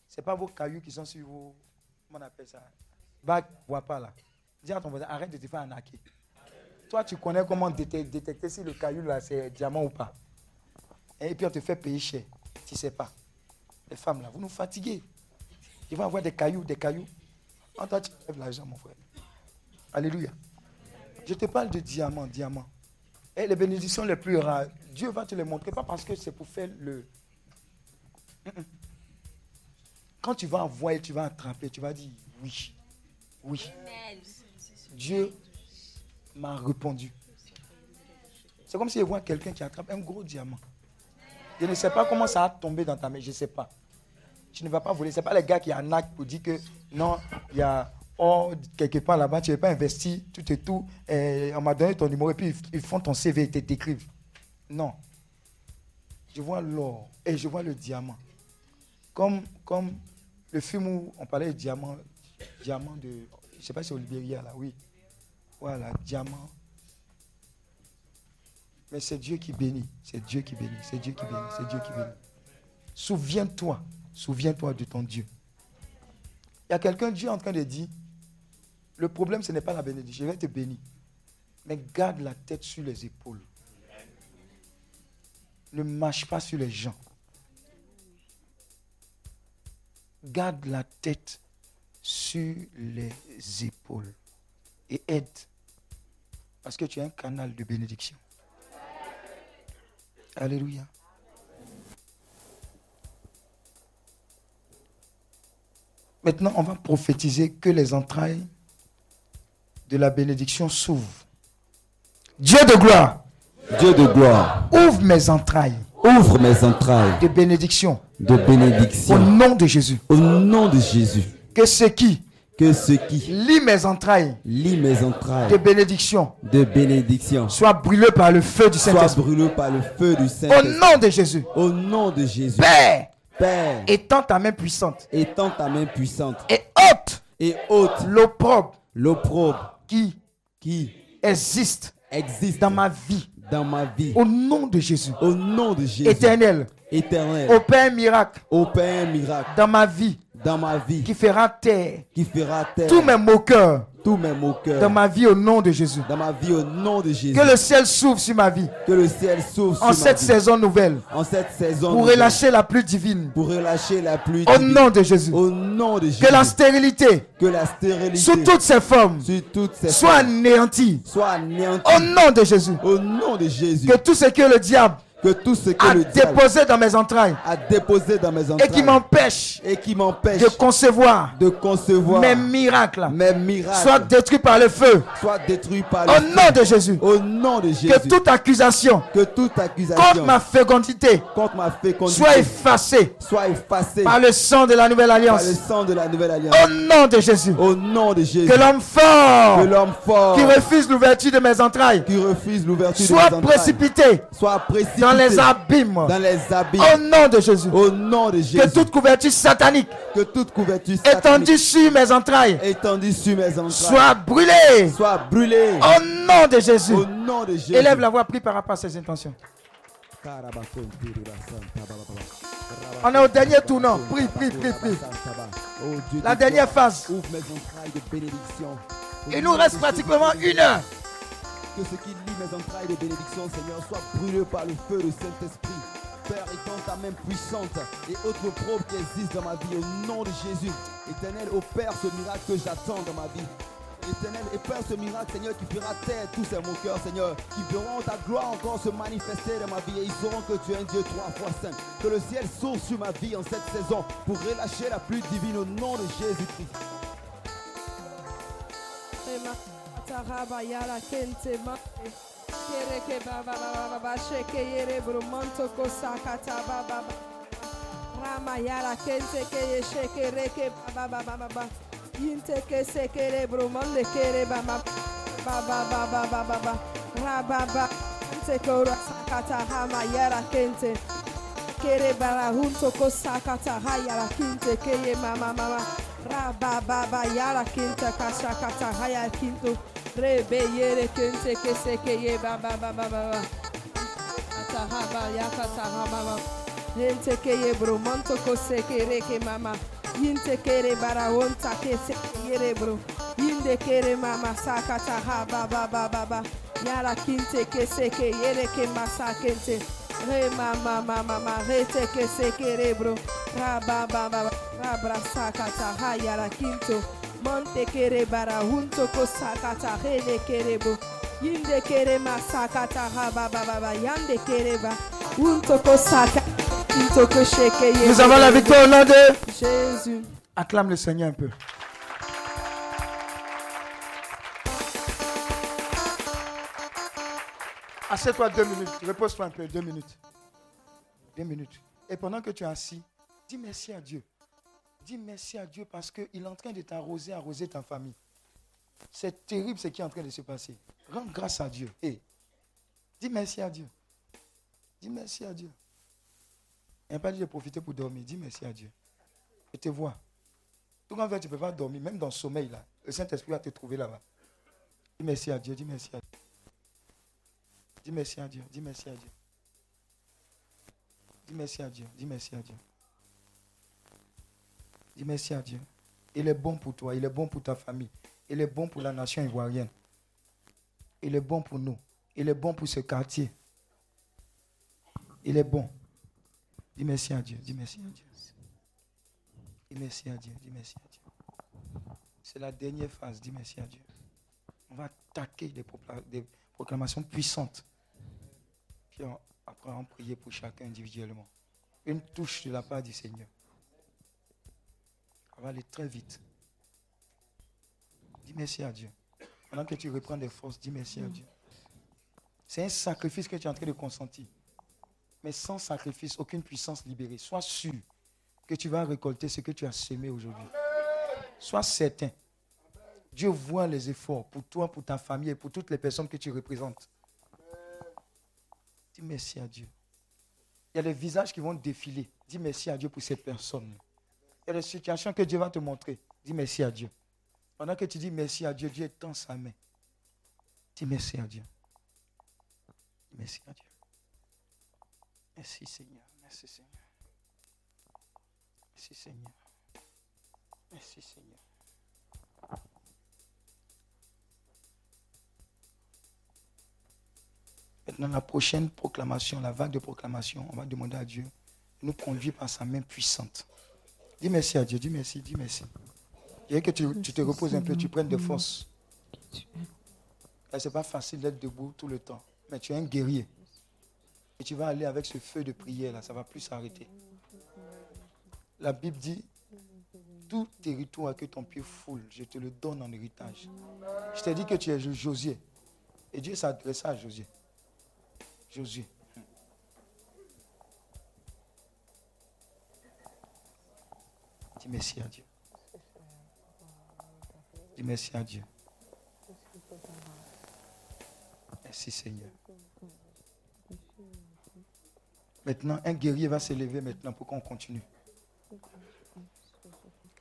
Ce n'est pas vos cailloux qui sont sur vos. Comment on appelle ça? Va, vois pas là. Dis à ton voisin, arrête de te faire arnaquer. Toi, tu connais comment déte- détecter si le caillou là c'est diamant ou pas. Et puis on te fait payer cher. Tu ne sais pas. Les femmes là, vous nous fatiguez. Ils vont avoir des cailloux, des cailloux. En toi, tu lèves l'argent, mon frère. Alléluia. Je te parle de diamant, diamant. Et les bénédictions les plus rares, Dieu va te les montrer, pas parce que c'est pour faire le. Quand tu vas envoyer, tu vas attraper, tu vas dire oui. Oui. Dieu m'a répondu. C'est comme si je vois quelqu'un qui attrape un gros diamant. Je ne sais pas comment ça a tombé dans ta main, je ne sais pas. Tu ne vas pas voler. Ce n'est pas les gars qui arnaquent pour dire que non, il y a or quelque part là-bas, tu n'es pas investi, tout et tout. Et on m'a donné ton numéro et puis ils- ils font ton CV te t'écrivent. Non. Je vois l'or et je vois le diamant. Comme, comme le film où on parlait de diamant, diamant de. sais pas si c'est au Libéria là, oui. Voilà, diamant. Mais c'est Dieu qui bénit. C'est Dieu qui bénit. C'est Dieu qui bénit. C'est Dieu qui bénit. Souviens-toi. Souviens-toi de ton Dieu. Il y a quelqu'un, Dieu en train de dire, le problème, ce n'est pas la bénédiction. Je vais te bénir. Mais garde la tête sur les épaules. Ne marche pas sur les gens. Garde la tête sur les épaules. Et aide. Parce que tu es un canal de bénédiction. Alléluia. Maintenant, on va prophétiser que les entrailles de la bénédiction s'ouvrent. Dieu de gloire, Dieu de gloire, ouvre mes entrailles ouvre mes entrailles de bénédiction de au bénédiction. nom de Jésus. Au nom de Jésus, Que ce qui que ce qui lit mes entrailles lit mes de entrailles bénédiction de bénédiction soit brûlé par le feu du soit Saint-Esprit. brûlé par le feu du Au Saint-Esprit. nom de Jésus. Au nom de Jésus. Père, Père, étends ta main puissante étends ta main puissante et ôte et ôte l'opprobre l'opprobre qui? Qui? Existe. Existe. Dans ma vie. dans ma vie. Au nom de Jésus. Au nom de Jésus. Éternel, éternel, opère un miracle. Opère un miracle. Dans ma vie. Dans ma vie. Qui fera taire. Qui fera taire. Tous mes moqueurs tous mes moqueurs dans ma vie au nom de Jésus. dans ma vie au nom de Jésus. Que le ciel s'ouvre sur ma vie Que le ciel s'ouvre en sur ma cette vie. saison nouvelle en cette saison pour nouvelle. relâcher la pluie divine pour relâcher la pluie au divine. nom de Jésus. au nom de Jésus Que la stérilité que la stérilité sous toutes ses formes sur toutes ces soit formes anéantie soit anéantie au nom de Jésus. au nom de Jésus Que tout ce que le diable que tout ce que a le déposé dans mes entrailles. A déposé dans mes et qui m'empêche et qui m'empêche de concevoir de concevoir mes miracles. mes miracles. Soit détruit par le feu. Soit détruits par au nom de Jésus. au nom de Jésus. Que toute accusation que toute accusation contre ma fécondité contre ma fécondité soit effacée soit effacée par le sang de la nouvelle par le alliance. sang de la nouvelle alliance. Au nom de Jésus. au nom de Jésus. Que l'homme fort que l'homme fort qui refuse l'ouverture de mes entrailles qui refuse l'ouverture de soit mes entrailles précipité soit précipité dans les abîmes dans les abîmes au nom de Jésus. au nom de Jésus Que toute couverture satanique que toute couverture étendue sur mes entrailles satanique étendue sur mes entrailles soit brûlée soit brûlée au nom de Jésus. au nom de Jésus Élève la voix, prie par rapport à ses intentions. On est au dernier tournant. Prie, prie, prie, prie. La de dernière phase. Ouvre mes entrailles de bénédiction. Il nous reste pratiquement une heure. Que ce qui lie mes entrailles de bénédiction, Seigneur, soit brûlé par le feu du Saint-Esprit. Père, étends ta main puissante et le probe qui existe dans ma vie au nom de Jésus. Éternel, opère ce miracle que j'attends dans ma vie. Éternel, opère ce miracle, Seigneur, qui fera taire tous ces moqueurs, Seigneur, qui verront ta gloire encore se manifester dans ma vie et ils sauront que tu es un Dieu trois fois saint. Que le ciel s'ouvre sur ma vie en cette saison pour relâcher la pluie divine au nom de Jésus-Christ. Tarabaya kente mante. Kereke baba baba baba sheke yere brumanto kosakata baba baba. Rama yala kente keye sheke reke baba baba baba. Yinte ke sekere brumande kere baba baba baba baba baba. Baba kente kora sakata hama yara kente. Kere bara hunto kosakata hayara kinte keye mama mama. Raba baba yara kinta kasha kata haya kinto. Rebe yere kinte kese keye baba baba baba. Atahaba yakata hababa. Hente keye bro manto kose kere ke mama. Yinte kere bara wonta kese yere bro. Yinde kere mama sakata haba baba baba. Nous avons la victoire au nom de Jésus. Acclame le Seigneur un peu. Assieds-toi deux minutes. Repose-toi un peu, deux minutes. Deux minutes. Et pendant que tu es assis, dis merci à Dieu. Dis merci à Dieu parce qu'il est en train de t'arroser, arroser ta famille. C'est terrible ce qui est en train de se passer. Rends grâce à Dieu. Et dis merci à Dieu. Dis merci à Dieu. Il n'y a pas dit de profiter pour dormir. Dis merci à Dieu. Je te vois. Tout quand tu ne peux pas dormir, même dans le sommeil, là, le Saint-Esprit va te trouver là-bas. Dis merci à Dieu, dis merci à Dieu. Dis merci à Dieu, dis merci à Dieu. Dis merci à Dieu, dis merci à Dieu. Il est bon pour toi, il est bon pour ta famille, il est bon pour la nation ivoirienne. Il est bon pour nous, il est bon pour ce quartier. Il est bon. Dis merci à Dieu, dis merci à Dieu. Dis merci à Dieu, dis merci à Dieu. C'est la dernière phase, dis merci à Dieu. On va attaquer des proclamations puissantes. Puis on- après, on prier pour chacun individuellement. Une touche de la part du Seigneur. On va aller très vite. Dis merci à Dieu. Pendant que tu reprends des forces, dis merci à Dieu. C'est un sacrifice que tu es en train de consentir. Mais sans sacrifice, aucune puissance libérée. Sois sûr que tu vas récolter ce que tu as semé aujourd'hui. Sois certain. Dieu voit les efforts pour toi, pour ta famille et pour toutes les personnes que tu représentes. Dis merci à Dieu. Il y a des visages qui vont défiler. Dis merci à Dieu pour ces personnes. Il y a des situations que Dieu va te montrer. Dis merci à Dieu. Pendant que tu dis merci à Dieu, Dieu tend sa main. Dis merci à Dieu. Dis merci à Dieu. Merci Seigneur. Merci Seigneur. Merci Seigneur. Merci Seigneur. Maintenant, la prochaine proclamation, la vague de proclamation, on va demander à Dieu de nous conduire par sa main puissante. Dis merci à Dieu, dis merci, dis merci. Je que tu, te reposes un peu, tu prennes de force. Ce n'est pas facile d'être debout tout le temps, mais tu es un guerrier. Et tu vas aller avec ce feu de prière là, ça va plus s'arrêter. La Bible dit, tout territoire que ton pied foule, je te le donne en héritage. Je t'ai dit que tu es Jo- Josué. Et Dieu s'adressa à Josué. Josué. Dis merci à Dieu. Dis merci à Dieu. Merci Seigneur. Maintenant, un guerrier va s'élever maintenant pour qu'on continue.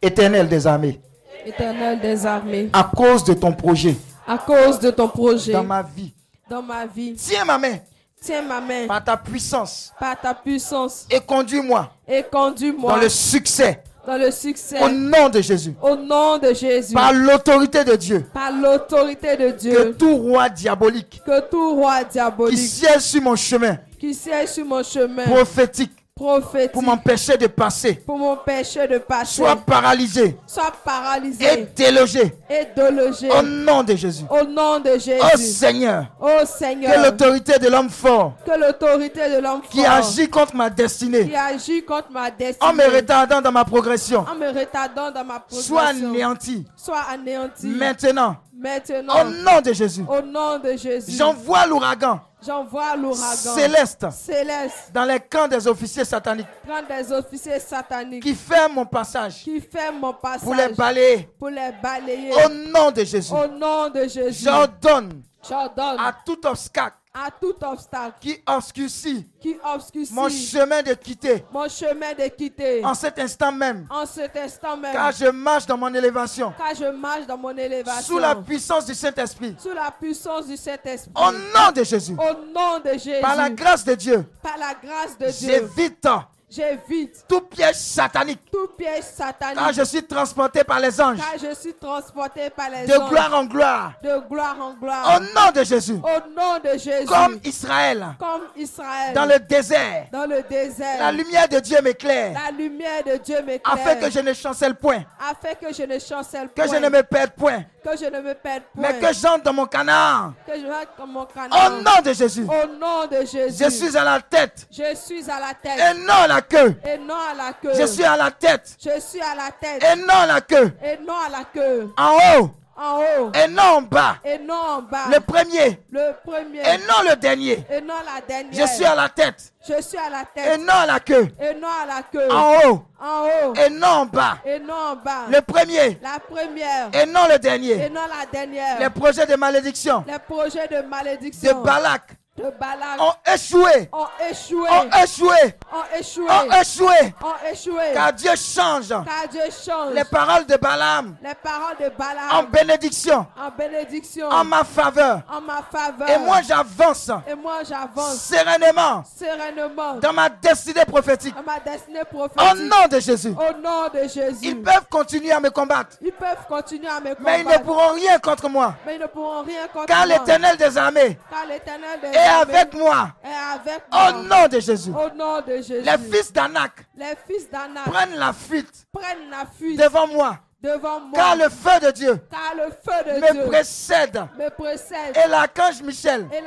Éternel des armées, Éternel des armées, à cause de ton projet à cause de ton projet dans ma vie, dans ma vie, tiens ma main tiens ma main. Par ta puissance. Par ta puissance. Et conduis-moi. Et conduis-moi. Dans le succès. Dans le succès. Au nom de Jésus. au nom de Jésus, Par l'autorité de Dieu, par l'autorité de que Dieu, tout roi diabolique que tout roi qui diabolique siège sur mon chemin qui siège sur mon chemin prophétique prophétique pour m'empêcher de passer. Pour m'empêcher de passer, soit paralysé. Soit et paralysé délogé. Et délogé. Au nom de Jésus. au nom de Oh Jésus. Seigneur, Oh que Seigneur, l'autorité de l'homme fort. Que l'autorité de l'homme qui fort. agit contre ma destinée. Qui agit contre ma destinée. En me retardant dans ma progression. En me retardant dans ma soit progression anéanti. Soit anéanti. Maintenant. Maintenant. Au nom de Jésus. au nom de Jésus. J'envoie l'ouragan J'envoie l'ouragan. Céleste. Céleste. Dans les camps des officiers sataniques. Prendre des officiers sataniques. Qui ferment mon passage. Qui ferment mon passage pour les balayer. Pour les balayer. Au nom de Jésus. au nom de Jésus. J'ordonne J'ordonne à tout obstacle à tout obstacle qui obscurcit qui obscurcit mon chemin de quitter mon chemin de quitter en cet instant même, en cet instant même car je marche dans mon élévation car je marche dans mon élévation sous la puissance du Saint-Esprit. sous la puissance du Saint-Esprit. Au nom de Jésus, Au nom de Jésus. par la grâce de Dieu, Par la grâce de Dieu. j'évite J'évite tout piège satanique, tout piège satanique. car je suis transporté par les anges car je suis transporté par les de anges. gloire en gloire. de gloire en gloire. Au nom de Jésus, Au nom de Jésus. comme Israël Comme Israël. dans le désert, dans le désert. la lumière de Dieu m'éclaire La lumière de Dieu m'éclaire. afin que je ne chancelle point, afin que je ne chancelle que point. je ne me perde point, que je ne me perde point. mais que j'entre dans mon canard. que je rentre comme mon Au canard. nom de Jésus, Au nom de Jésus. je suis à la tête Je suis à la tête. et non à la queue. Et non à la queue. Je suis à la tête Je suis à la tête. et non à la queue. Et non à la queue. En haut En haut. et non en bas. Et non en bas. Le premier Le premier. et non le dernier. Et non la dernière. Je suis à la tête Je suis à la et tête. non à la queue. Et non à la queue. En haut En haut. et non en bas. Et non en bas. Le premier La première. et non le Et dernier. non la dernière. Les projets de malédiction Les projets de malédiction. de Balak de Balaam ont échoué, ont échoué, ont échoué, ont échoué, ont échoué. ont échoué. Car Dieu change Car Dieu change les paroles de Balaam les paroles de en Balaam bénédiction, en bénédiction en ma faveur. en ma faveur. Et moi, j'avance Et moi, j'avance sereinement sereinement dans ma destinée prophétique. dans ma destinée Au prophétique. nom de Jésus. Au nom de Jésus. Ils peuvent continuer à me combattre, Ils peuvent continuer à me mais ils ne combattre, pourront rien contre moi. mais ils ne pourront rien contre Car moi. l'éternel des armées Car l'éternel des armées avec moi. est avec moi. Au nom de Jésus. Au nom de Jésus. Les fils d'Anak Les fils d'Anak prennent la fuite prennent la fuite devant moi. Devant moi. Car le feu de Dieu Car le feu de me Dieu précède. me précède. Et l'archange Michel Et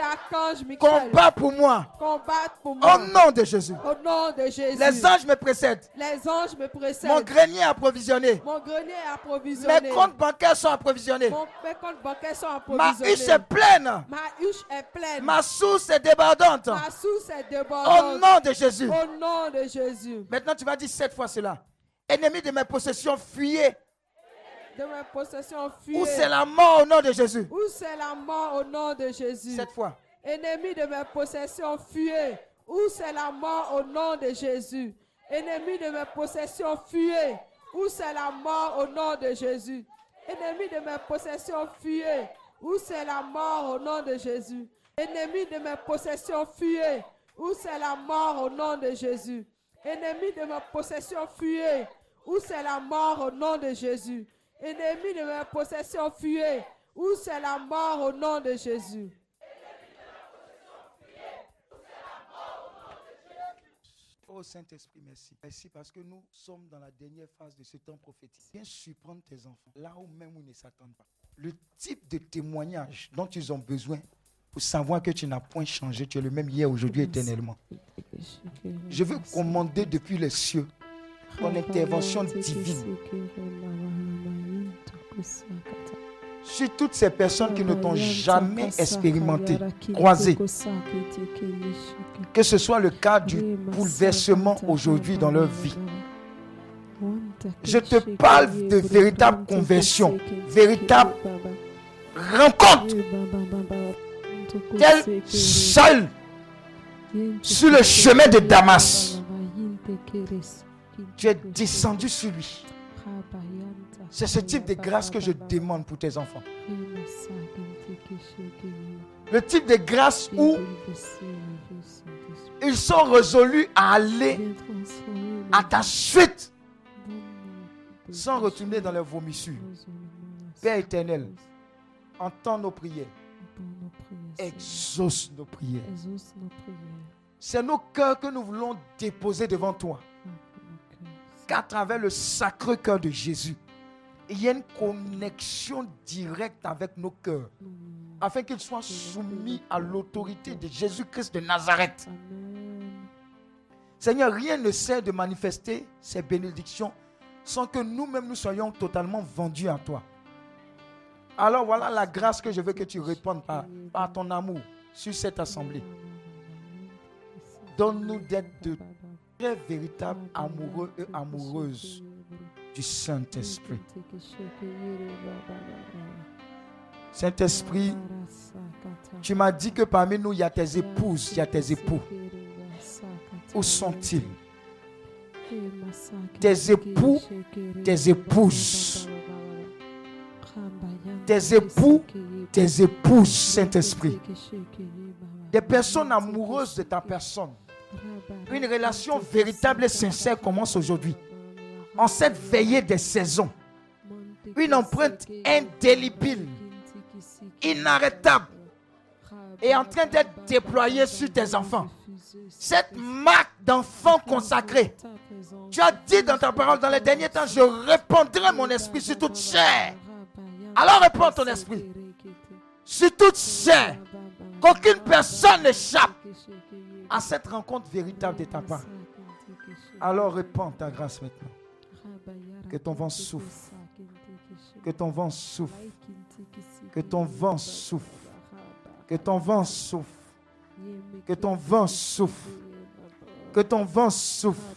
Michel combat pour moi. combat pour moi. Au nom de Jésus. Au nom de Jésus. Les anges me précèdent. Les anges me précèdent. Mon grenier est approvisionné. Mon grenier est approvisionné. Mes comptes bancaires sont approvisionnés. Mon- mes comptes bancaires sont Ma huche est pleine. Ma huche est pleine. Ma source est débordante. Ma source est Au débordante. nom de Jésus. Au nom de Jésus. Maintenant, tu vas dire sept fois cela. Ennemi de mes possessions, fuyez. De mes possessions Ou c'est fuyez. la mort au nom de Jésus? Où c'est la mort au nom de Jésus? Sept fois. Ennemi de mes possessions, fuyez. Où c'est la mort au nom de Jésus? Ennemi de mes possessions, fuyez. Où c'est la mort au nom de Jésus? Ennemi de mes possessions, fuyez. Où c'est la mort au nom de Jésus? Ennemi de mes possessions, fuyez. Où c'est la mort au nom de Jésus? Ennemi de mes possessions, fuyez. Où c'est la mort au nom de Jésus? Ennemi de mes possessions, fuyez. Où c'est la mort au nom de Jésus. Oh Saint-Esprit, merci. Merci parce que nous sommes dans la dernière phase de ce temps prophétique. Viens surprendre tes enfants là où même où ils ne s'attendent pas. Le type de témoignage dont ils ont besoin pour savoir que tu n'as point changé, tu es le même hier, aujourd'hui, éternellement. Je veux commander depuis les cieux ton intervention divine sur toutes ces personnes qui ne t'ont jamais expérimenté, croisé. Que ce soit le cas du bouleversement aujourd'hui dans leur vie. Je te parle de véritable conversion, véritable rencontre, tel seul sur le chemin de Damas. Tu es descendu sur lui. C'est ce type de grâce que je demande pour tes enfants. Le type de grâce où ils sont résolus à aller à ta suite sans retourner dans leur vomissure. Père éternel, entends nos prières, exauce nos prières. C'est nos cœurs que nous voulons déposer devant toi. Qu'à travers le sacré cœur de Jésus, il y a une connexion directe avec nos cœurs, afin qu'ils soient soumis à l'autorité de Jésus-Christ de Nazareth. Seigneur, rien ne sert de manifester ces bénédictions sans que nous-mêmes nous soyons totalement vendus à toi. Alors voilà la grâce que je veux que tu répondes par, par ton amour sur cette assemblée. Donne-nous d'être de très véritables amoureux et amoureuses du Saint-Esprit. Saint-Esprit, tu m'as dit que parmi nous, il y a tes épouses, il y a tes époux. Où sont-ils? Tes époux, tes épouses. Tes époux, tes épouses, Saint-Esprit. Des personnes amoureuses de ta personne. Une relation véritable et sincère commence aujourd'hui. En cette veillée des saisons. Une empreinte indélébile, inarrêtable, est en train d'être déployée sur tes enfants. Cette marque d'enfant consacré. Tu as dit dans ta parole, dans les derniers temps, je répandrai mon esprit sur toute chair. Alors réponds ton esprit. Sur toute chair. Qu'aucune personne n'échappe à cette rencontre véritable de ta part. Alors répands ta grâce maintenant. Que ton vent souffle. Que ton vent souffle. Que ton vent souffle. Que ton vent souffle. Que ton vent souffle. Que ton vent souffle.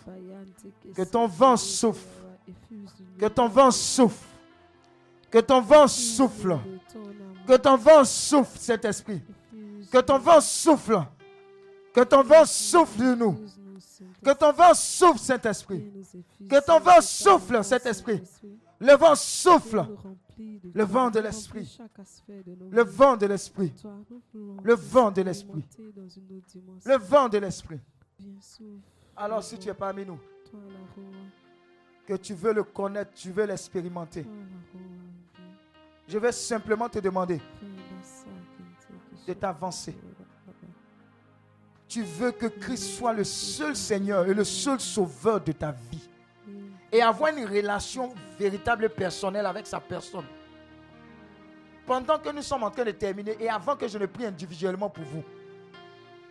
Que ton vent souffle. Que ton vent souffle. Que ton vent souffle. Que ton vent souffle, cet esprit. Que ton vent souffle. Que ton vent souffle de nous. Que ton vent souffle, Saint-Esprit. Que ton vent souffle, Saint-Esprit. Le vent souffle. Le vent de l'Esprit. Le vent de l'Esprit. Le vent de l'Esprit. Le vent de l'Esprit. Alors si tu es parmi nous, que tu veux le connaître, tu veux l'expérimenter, je vais simplement te demander de t'avancer. Tu veux que Christ soit le seul Seigneur et le seul sauveur de ta vie. Et avoir une relation véritable et personnelle avec sa personne. Pendant que nous sommes en train de terminer et avant que je ne prie individuellement pour vous,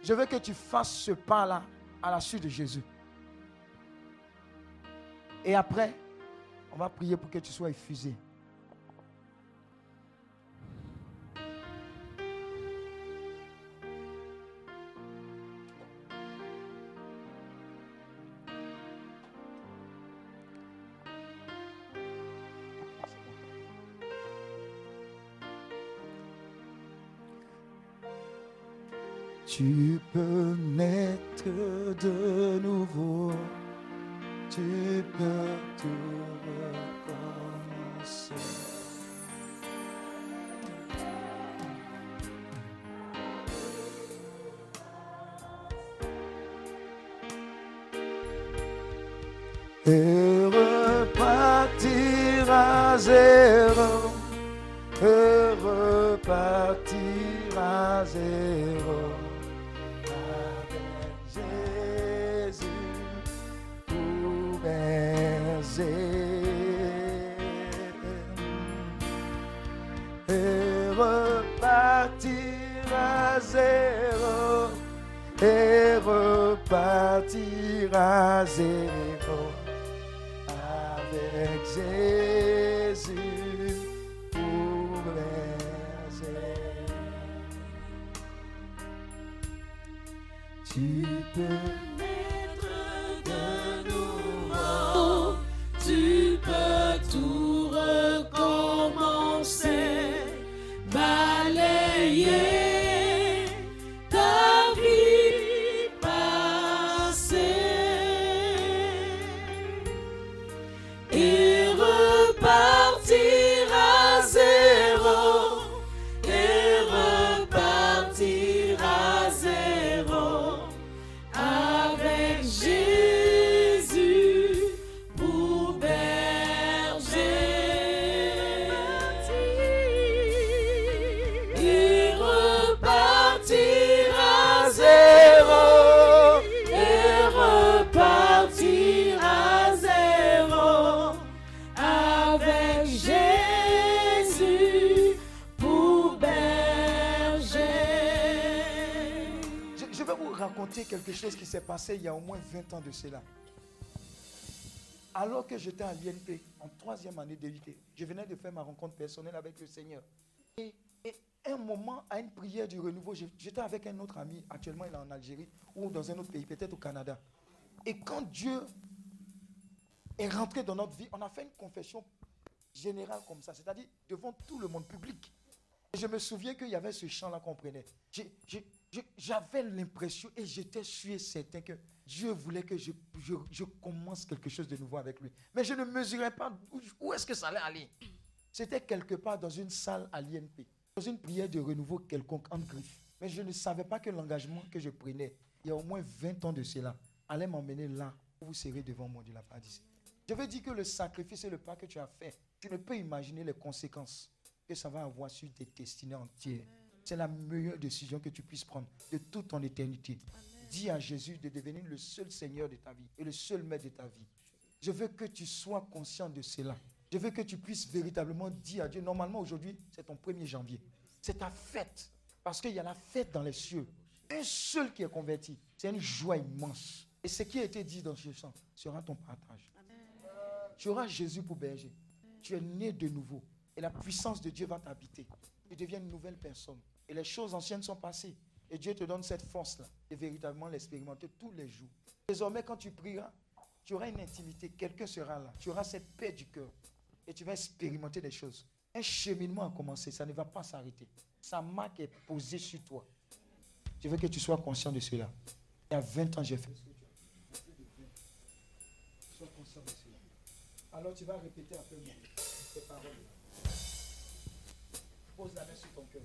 je veux que tu fasses ce pas-là à la suite de Jésus. Et après, on va prier pour que tu sois effusé. Tu 20 ans de cela. Alors que j'étais à l'INP, en troisième année d'élité, je venais de faire ma rencontre personnelle avec le Seigneur. Et, et un moment, à une prière du renouveau, j'étais avec un autre ami, actuellement il est en Algérie ou dans un autre pays, peut-être au Canada. Et quand Dieu est rentré dans notre vie, on a fait une confession générale comme ça, c'est-à-dire devant tout le monde public. Et je me souviens qu'il y avait ce chant-là qu'on prenait. J'avais l'impression et j'étais sûr et certain que Dieu voulait que je, commence quelque chose de nouveau avec lui. Mais je ne mesurais pas où, est-ce que ça allait aller. C'était quelque part dans une salle à l'INP, dans une prière de renouveau quelconque en griffe. Mais je ne savais pas que l'engagement que je prenais, il y a au moins 20 ans de cela, allait m'emmener là où vous serez devant moi, dit la. Je veux dire que le sacrifice et le pas que tu as fait, tu ne peux imaginer les conséquences que ça va avoir sur tes destinées entières. C'est la meilleure décision que tu puisses prendre de toute ton éternité. Dis à Jésus de devenir le seul Seigneur de ta vie et le seul Maître de ta vie. Je veux que tu sois conscient de cela. Je veux que tu puisses véritablement dire à Dieu, normalement aujourd'hui, c'est ton 1er janvier. C'est ta fête. Parce qu'il y a la fête dans les cieux. Un seul qui est converti, c'est une joie immense. Et ce qui a été dit dans ce chant sera ton partage. Tu auras Jésus pour berger. Tu es né de nouveau. Et la puissance de Dieu va t'habiter. Tu deviens une nouvelle personne. Et les choses anciennes sont passées. Et Dieu te donne cette force-là de véritablement l'expérimenter tous les jours. Désormais, quand tu prieras, tu auras une intimité. Quelqu'un sera là. Tu auras cette paix du cœur. Et tu vas expérimenter des choses. Un cheminement a commencé. Ça ne va pas s'arrêter. Sa marque est posée sur toi. Je veux que tu sois conscient de cela. Il y a 20 ans, j'ai fait. Sois conscient de cela. Alors tu vas répéter après moi ces paroles. Pose la main sur ton cœur.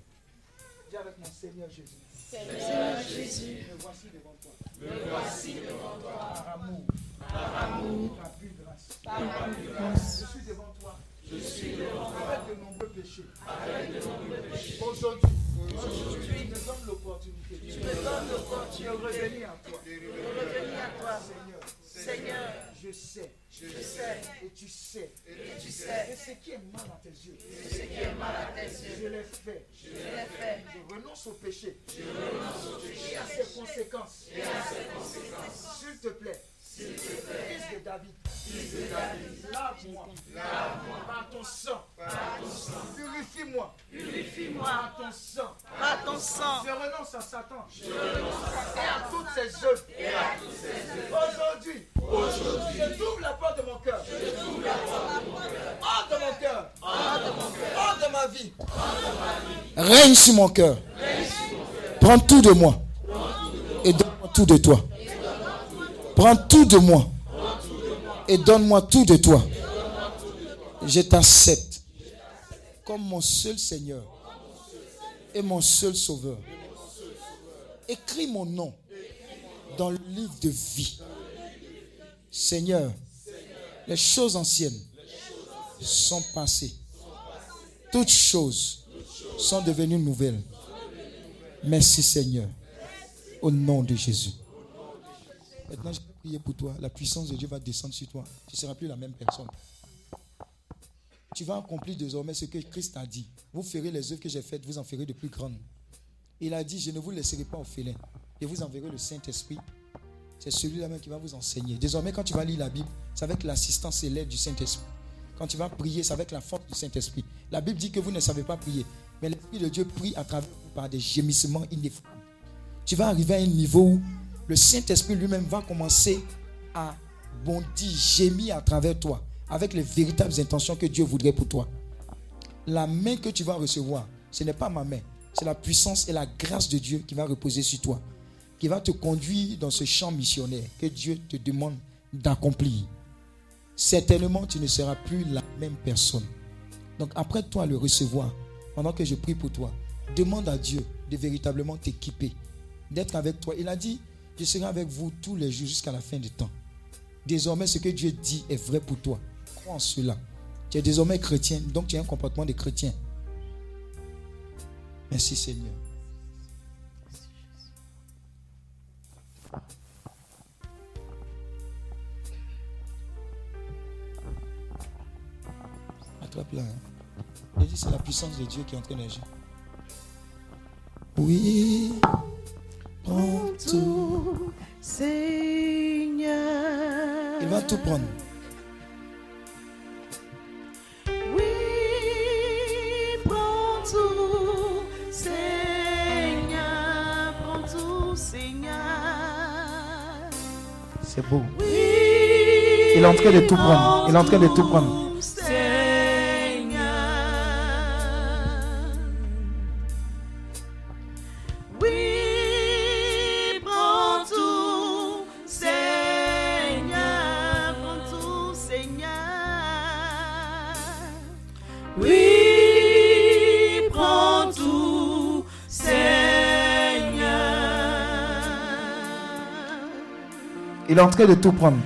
Dis avec mon Seigneur Jésus. Seigneur Jésus, Me voici devant toi. me voici devant toi. Par amour, Par amour, par pure grâce. par grâce, Je suis devant toi. je suis devant toi. Avec de nombreux péchés. Avec de nombreux péchés. Aujourd'hui, Aujourd'hui, tu me donnes l'opportunité tu me donnes de l'opportunité revenir à toi. de revenir à toi. Seigneur, Seigneur, je sais je sais et tu sais. et tu Et sais ce qui est mal à tes yeux, ce qui est mal à tes je yeux. l'ai fait. Je l'ai fait. Je renonce au péché Je renonce au péché et à ses conséquences. et à ses S'il te plaît, fils de David, lave-moi par ton sang. Purifie-moi par ton sang. par ton sang. Je renonce à Satan et à toutes ses œuvres. Aujourd'hui, je t'ouvre la porte de mon cœur. Hors de mon cœur. Hors de ma vie. Règne sur mon cœur. Prends tout de moi. Et donne-moi tout de toi. Prends tout de moi. Et donne-moi tout de toi. Je t'accepte comme mon seul Seigneur et mon seul Sauveur. Écris mon nom dans le livre de vie. Seigneur, les choses anciennes sont passées. Toutes choses sont devenues nouvelles. Merci Seigneur. Au nom de Jésus. Maintenant, je vais prier pour toi. La puissance de Dieu va descendre sur toi. Tu ne seras plus la même personne. Tu vas accomplir désormais ce que Christ a dit. Vous ferez les œuvres que j'ai faites, vous en ferez de plus grandes. Il a dit, je ne vous laisserai pas au félin. Et vous enverrez le Saint-Esprit. C'est celui-là même qui va vous enseigner. Désormais, quand tu vas lire la Bible, c'est avec l'assistance élève du Saint-Esprit. Quand tu vas prier, c'est avec la force du Saint-Esprit. La Bible dit que vous ne savez pas prier. Mais l'Esprit de Dieu prie à travers vous par des gémissements ineffables. Tu vas arriver à un niveau où le Saint-Esprit lui-même va commencer à bondir, gémir à travers toi, avec les véritables intentions que Dieu voudrait pour toi. La main que tu vas recevoir, ce n'est pas ma main, c'est la puissance et la grâce de Dieu qui va reposer sur toi, qui va te conduire dans ce champ missionnaire que Dieu te demande d'accomplir. Certainement, tu ne seras plus la même personne. Donc, après toi le recevoir, pendant que je prie pour toi, demande à Dieu de véritablement t'équiper, d'être avec toi. Il a dit, je serai avec vous tous les jours jusqu'à la fin du temps. Désormais, ce que Dieu dit est vrai pour toi. Crois en cela. Tu es désormais chrétien, donc tu as un comportement de chrétien. Merci Seigneur. Attrape-la. hein. Il dit c'est la puissance de Dieu qui est en train d'agir. Oui. Prends tout. Seigneur. Il va tout prendre. Oui, prends tout, Seigneur, prends tout, Seigneur. C'est beau. Oui, Il est en train de tout prendre. Il est en train de tout prendre. Il est en train de tout prendre.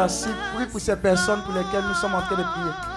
Merci, prie pour ces personnes pour lesquelles nous sommes en train de prier.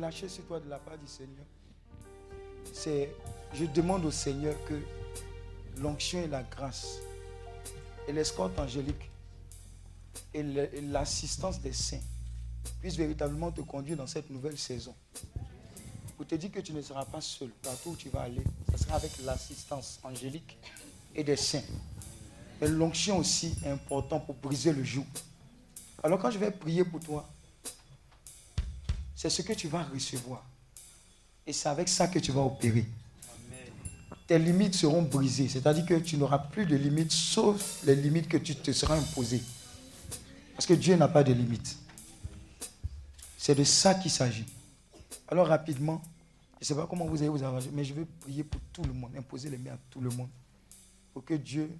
relâché sur toi de la part du Seigneur, c'est je demande au Seigneur que l'onction et la grâce et l'escorte angélique et l'assistance des saints puissent véritablement te conduire dans cette nouvelle saison. Pour te dire que tu ne seras pas seul partout où tu vas aller, ce sera avec l'assistance angélique et des saints. Mais l'onction aussi est importante pour briser le joug. Alors quand je vais prier pour toi, c'est ce que tu vas recevoir. Et c'est avec ça que tu vas opérer. Tes limites seront brisées. C'est-à-dire que tu n'auras plus de limites sauf les limites que tu te seras imposées. Parce que Dieu n'a pas de limites. C'est de ça qu'il s'agit. Alors rapidement, je ne sais pas comment vous allez vous arranger, mais je vais prier pour tout le monde, imposer les mains à tout le monde, pour que Dieu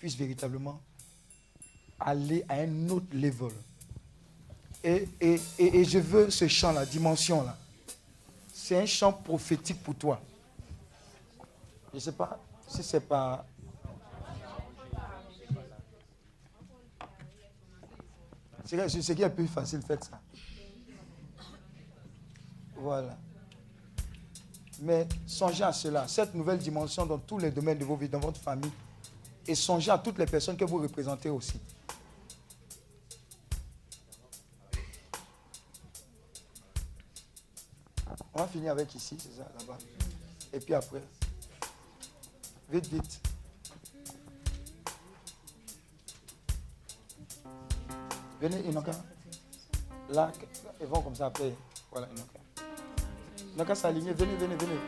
puisse véritablement aller à un autre level. Et, et- et- et je veux ce chant, la dimension-là. C'est un chant prophétique pour toi. Je ne sais pas si c'est pas... C'est ce qui est plus facile, faites ça. Voilà. Mais songez à cela, cette nouvelle dimension dans tous les domaines de vos vies, dans votre famille. Et songez à toutes les personnes que vous représentez aussi. Finir avec ici, c'est ça, là-bas. Et puis après, vite, vite. Venez, Inoka. Là, ils vont comme ça après. Voilà, Inoka. Inoka s'aligner. Venez, venez, venez.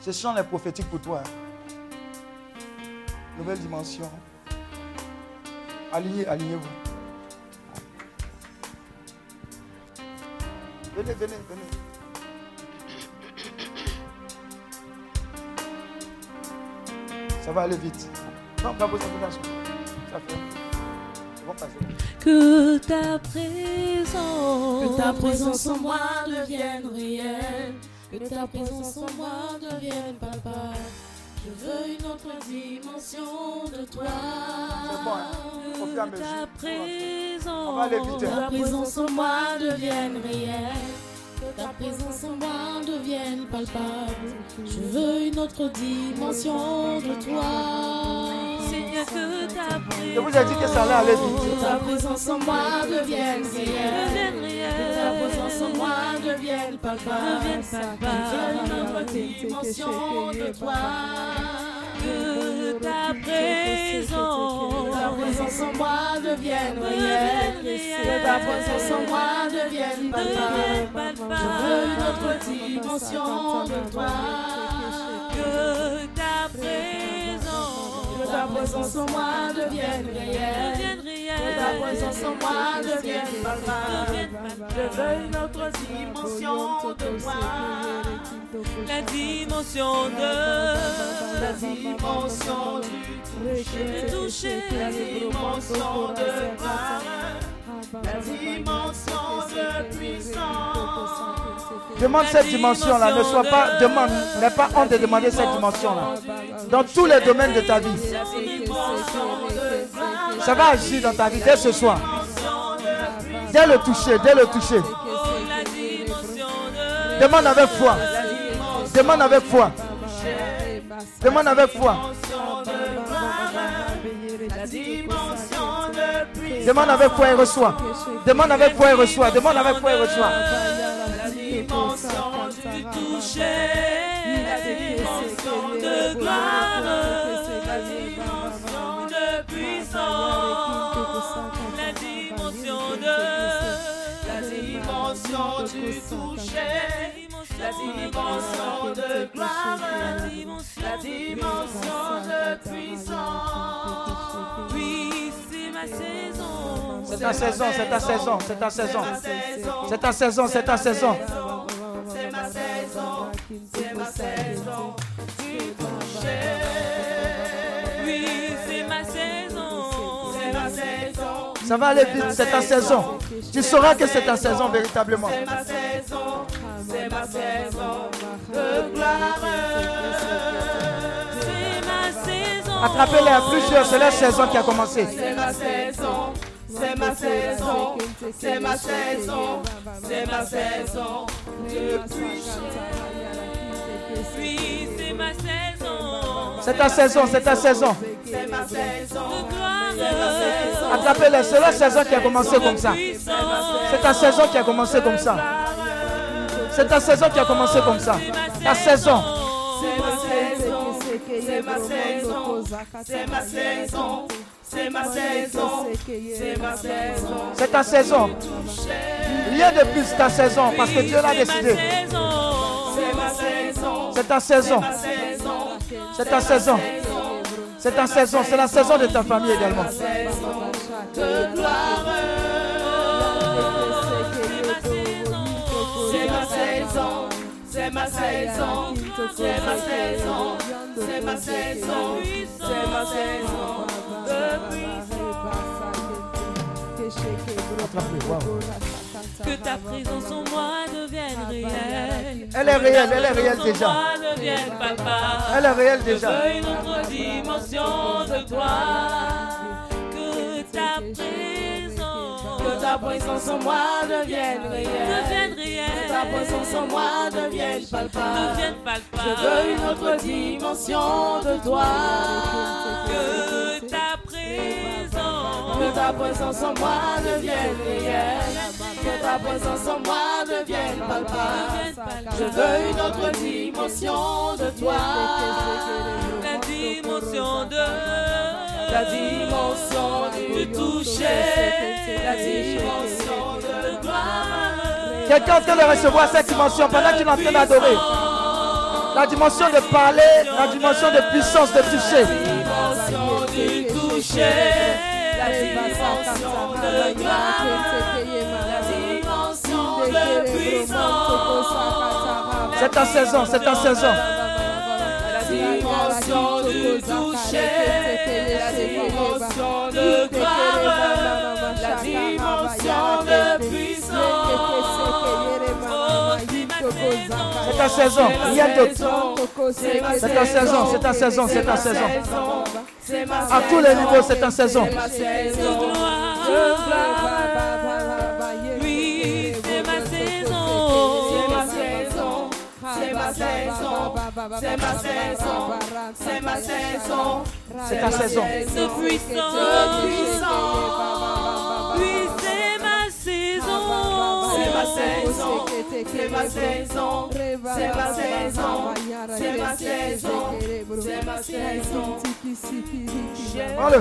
Ce chant est prophétique pour toi. hein. Nouvelle dimension. Alignez, alignez-vous. Venez, venez, venez. Ça va aller vite. Non, pas besoin de Ça fait. Que ta présence, Que ta présence en moi devienne réelle. Que ta présence en moi devienne palpable. Je veux une autre dimension de toi. C'est bon, hein. Au fur et à mesure. Présence, Que ta présence en moi devienne réelle. Que ta présence en moi devienne palpable. Je veux une autre dimension de toi. Seigneur, que ta Je vous ai dit que ça allait aller Que vite. ta présence en moi devienne réelle. devienne Que ta présence en moi devienne palpable. devienne Je veux une autre dimension de toi. Que ta Que présence, présence en moi devienne réelle. Que ta présence en moi devienne palpable. Je veux une autre dimension de toi. que ta présence, Que ta présence en moi devienne réelle. Que ta présence en moi devienne palpable. Je veux une autre dimension de toi. la dimension de La dimension du toucher. toucher, La dimension de gloire. La dimension de puissance. Demande cette dimension-là. Ne sois pas, demande, n'aie pas honte de demander cette dimension-là. Dans tous les domaines de ta vie. Ça va agir dans ta vie dès ce soir. Dès le toucher, dès le toucher. Demande avec foi. Demande avec foi. Demande avec foi. Demande avec foi et reçois. Demande avec foi et reçois. Demande avec foi et reçois. La dimension du toucher, la dimension de gloire, toucher. La dimension de gloire. La dimension de puissance. Oui, c'est ma saison. C'est ta saison, c'est ta saison, c'est ta saison. C'est ta saison, c'est ta saison. C'est ma saison. C'est ma saison. Ça va aller vite, c'est ta saison. Tu sauras que c'est ta saison véritablement. C'est ma saison. C'est ma saison. De gloire. C'est ma saison. Attrapez-les à plusieurs, c'est la saison qui a commencé. C'est ma saison, c'est ma saison, c'est ma saison, c'est ma saison. Depuis C'est ma saison. C'est ta saison, c'est ta saison. c'est ma saison. Attrapez-les, c'est la saison qui a commencé comme ça. C'est ta saison qui a commencé comme ça. C'est ta saison qui a commencé comme ça. Ta saison. C'est ma saison, c'est ma saison, c'est ma saison, c'est ma saison, c'est ma saison. C'est ta saison. Rien de plus ta saison parce que Dieu l'a décidé. C'est ma saison, C'est ta saison. C'est ta saison. C'est ta saison. C'est la saison de ta famille également. de gloire. C'est ma saison, c'est ma saison, c'est ma saison, c'est ma saison, c'est ma saison. Wow. Que ta présence en moi devienne réelle. Elle est réelle, elle est réelle déjà. Moi devienne palpable. Elle est réelle déjà. Je veux une autre dimension de toi. Que ta présence, que ta présence en moi devienne réelle. Devienne réelle. Que ta présence en moi devienne palpable. Devienne palpable. Je veux une autre dimension de toi. Que ta présence, que ta présence en moi devienne réelle. Que ta présence en moi devienne palpable. Je veux une autre dimension de toi. La dimension de la dimension du toucher, la dimension de gloire. Quelqu'un est en train de recevoir cette dimension pendant qu'il est en train d'adorer. La dimension de parler, la dimension de puissance de toucher. La dimension du toucher, C'est ta saison, c'est ta saison. La dimension du toucher, la dimension de gloire, la dimension de puissance. C'est ta saison. Rien d'autre. C'est ta saison, c'est ta saison, c'est ta saison. À tous les niveaux, c'est ta saison. Oui, c'est ma saison. C'est ma saison. C'est ma saison. C'est ma saison. C'est ma. Oui, c'est ma saison. C'est ma saison. C'est ma saison. C'est ma saison. C'est ma saison. C'est ma saison. Prends-le.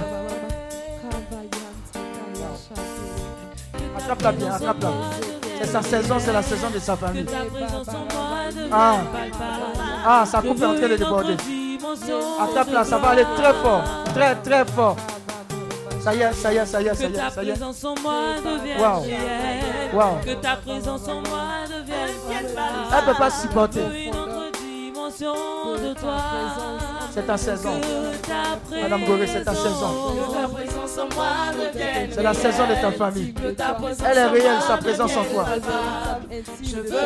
Attrape-la bien, attrape-la. C'est sa saison, c'est la saison de sa famille. Ah, ah sa coupe est en train de déborder. Attrape-la, ça va aller très fort. Très, très fort. Ça y est, ça y est, ça y est, ça y est, ça y est. présence en moi devienne Wow. Wow. Que ta présence en moi devienne Elle ne peut pas supporter. Une autre dimension de toi. C'est ta saison. Madame Goré, c'est ta saison. C'est la saison de ta famille. Elle est réelle, sa présence en toi.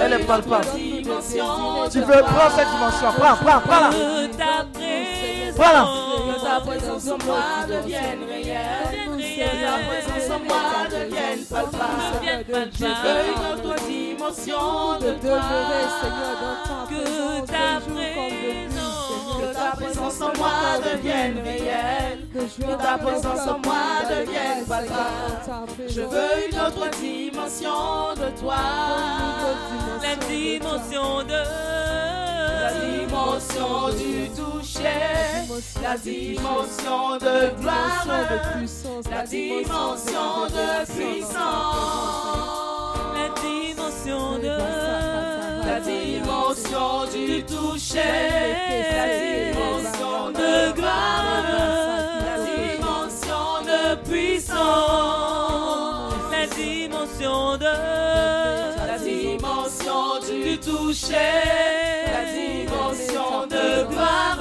Elle est palpable. Tu veux prendre cette dimension. Prends, prends, prends-la. Que ta présence, Voilà. que ta présence en moi devienne réelle. Que ta présence en moi devienne palpable. Je veux une autre dimension de toi. Que ta présence, ta présence en moi devienne réelle. Que ta présence en moi devienne palpable. Je veux une autre dimension de toi. La dimension de la dimension du toucher, la dimension de gloire, la dimension de puissance, la dimension de la dimension du toucher, la dimension de gloire, la dimension de puissance, la dimension de la dimension du toucher, la dimension de gloire,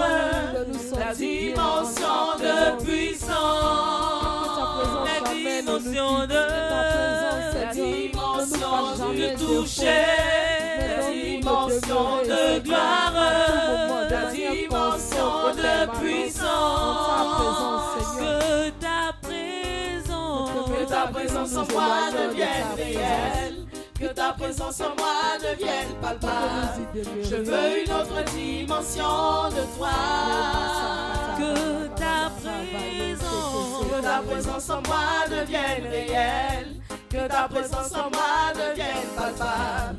la dimension de puissance, la dimension de la dimension du toucher, dimension de gloire, la dimension de puissance, que ta présence, que ta présence en moi devienne réelle. Que ta présence en moi devienne palpable. Je veux une autre dimension de toi. Que ta présence, ta présence en moi devienne réelle. Que ta présence en moi devienne palpable.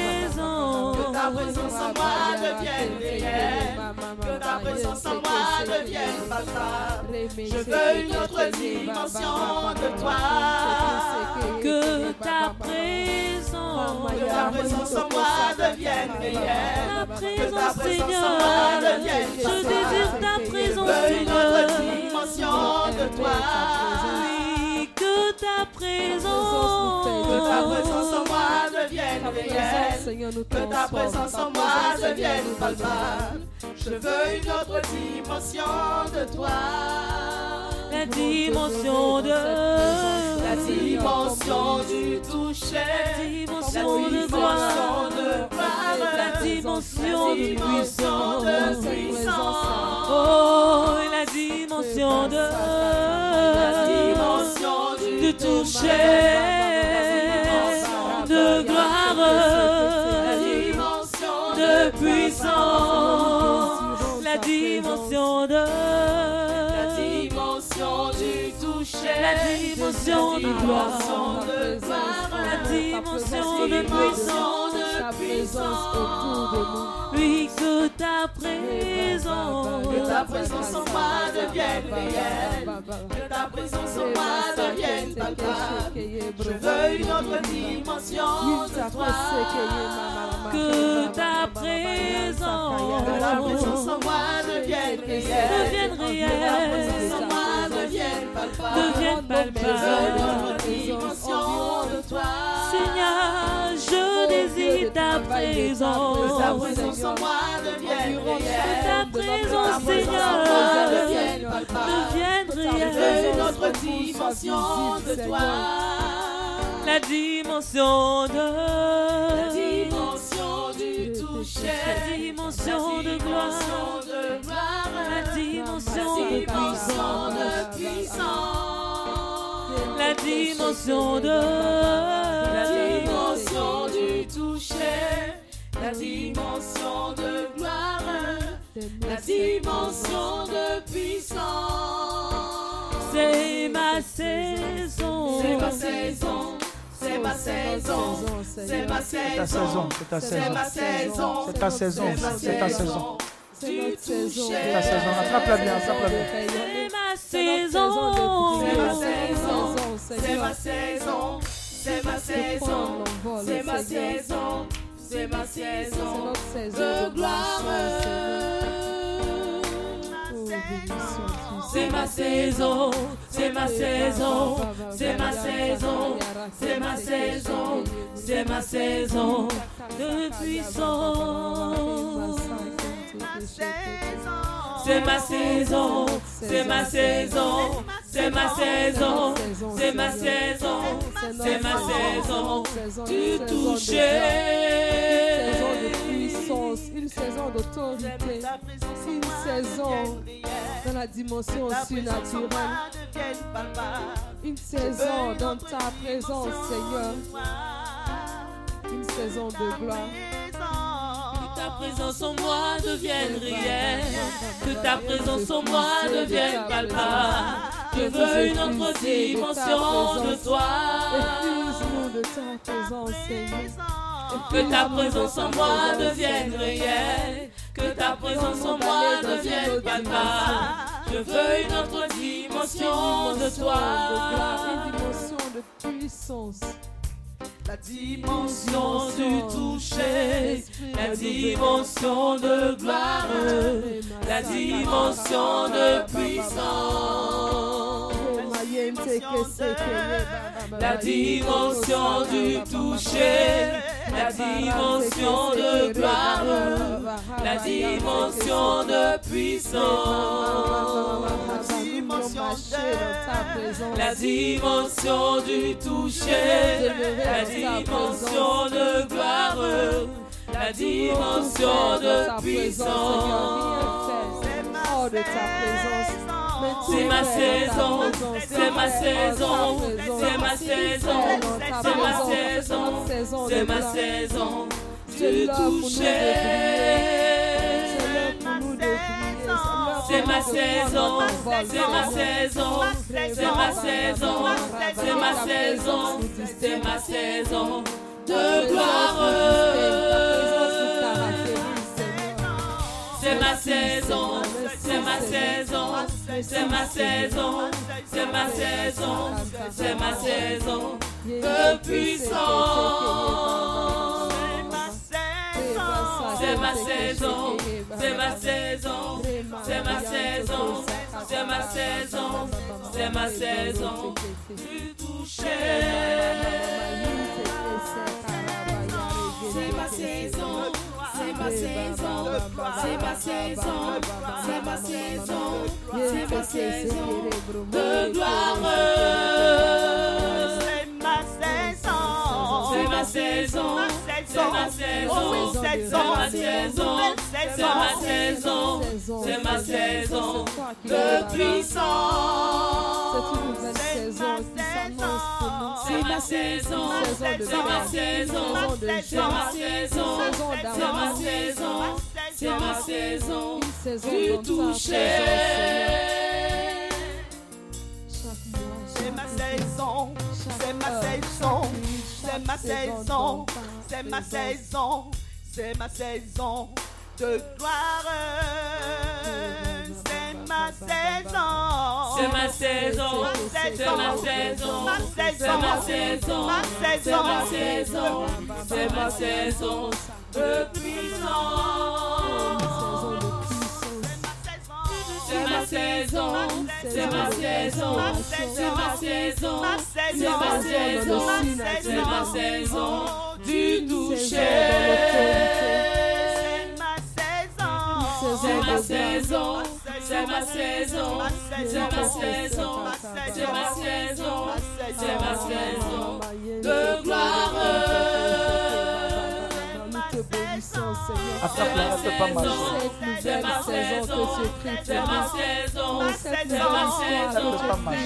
ta présence en moi devienne réelle. Que ta présence en moi devienne palpable. Je veux une autre dimension de toi. que ta présence Que ta présence en moi devienne réelle. Que ta présence en moi devienne je désire ta Je présence veux une autre dimension de toi. Ta Que ta présence présence en moi devienne réelle. Que ta présence en moi devienne palpable. Je veux une autre dimension de toi. la dimension de La dimension du toucher. la La dimension de dimension gloire de gloire. la dimension La de dimension puissance oh la dimension de La dimension toucher de gloire La dimension de puissance, la dimension de La dimension du toucher. la dimension de gloire. la dimension de puissance, de puissance. oui que ta présence, Que ta présence en moi devienne réelle. Que ta présence en moi devienne palpable. Je veux une autre dimension de toi. que ta Que ta présence en présence moi devienne réelle. devienne Que ta présence réelle, en moi devienne palpable. devienne Je veux une palpable. autre dimension de toi. Seigneur, je désire ta Que ta présence. présence en moi devienne réelle. ta présence, Que ta présence en Seigneur, devienne veux une réelle. autre dimension de toi. La dimension La de dimension du toucher. la dimension de gloire, la dimension La de puissance. la dimension de La dimension de gloire. La dimension de puissance. c'est ma saison. C'est ma saison. C'est ma saison. C'est ma C'est ta saison, saison. c'est ta C'est ma saison. saison. C'est ta saison, C'est ma c'est ta saison. C'est ta saison. Attrape-la bien, attrape-la bien. C'est ma saison. C'est ma saison. C'est ma saison. C'est ma saison. C'est ma saison. C'est ma saison. De gloire. C'est ma saison, c'est ma saison, c'est ma saison, c'est ma saison, c'est ma saison de puissance. C'est ma saison, c'est ma saison, c'est ma saison, c'est ma saison, c'est ma saison. Du toucher. une saison d'autorité, une saison dans la dimension surnaturelle, une saison dans ta présence, Seigneur, une saison de gloire. Ta présence en moi devienne réelle, que ta présence en moi devienne palpable. Je veux une autre dimension de toi. Que ta présence en moi devienne réelle, que ta présence en moi devienne palpable. Je veux une autre dimension de toi. Une dimension de puissance. La Dimension du toucher, la dimension de gloire, la dimension de puissance. La dimension du toucher, la dimension de gloire, la dimension de puissance. La dimension du toucher, la dimension de gloire, la dimension de puissance. C'est ma saison, c'est ma saison, c'est ma saison, c'est ma saison, c'est ma saison. C'est du toucher. C'est ma saison, c'est ma saison, c'est ma saison, c'est ma saison, c'est ma saison de gloire. C'est ma saison, c'est ma saison, c'est ma saison, c'est ma saison, c'est ma saison de puissance. C'est ma saison, c'est ma saison, c'est ma saison, c'est ma saison, c'est ma saison du toucher. C'est ma saison, c'est ma saison, c'est ma saison, c'est ma saison, c'est ma saison de gloire. C'est ma saison. C'est ma saison, c'est ma saison, c'est ma saison, c'est ma saison, c'est ma saison de puissance. C'est ma saison, c'est ma saison, c'est ma saison, c'est ma saison, c'est ma saison du toucher. C'est ma saison, c'est ma saison, c'est ma saison, c'est ma saison, c'est ma saison de gloire. C'est ma saison, C'est ma saison, c'est ma saison, c'est ma saison, c'est ma saison, c'est ma saison de puissance. C'est ma saison, c'est ma saison, c'est ma saison, c'est ma saison, c'est ma saison du toucher. C'est ma saison, C'est ma saison, c'est ma saison, c'est ma saison, c'est ma saison, c'est ma saison. De gloire. Fait pas mal. C'est ma saison, c'est ma saison, c'est ma saison,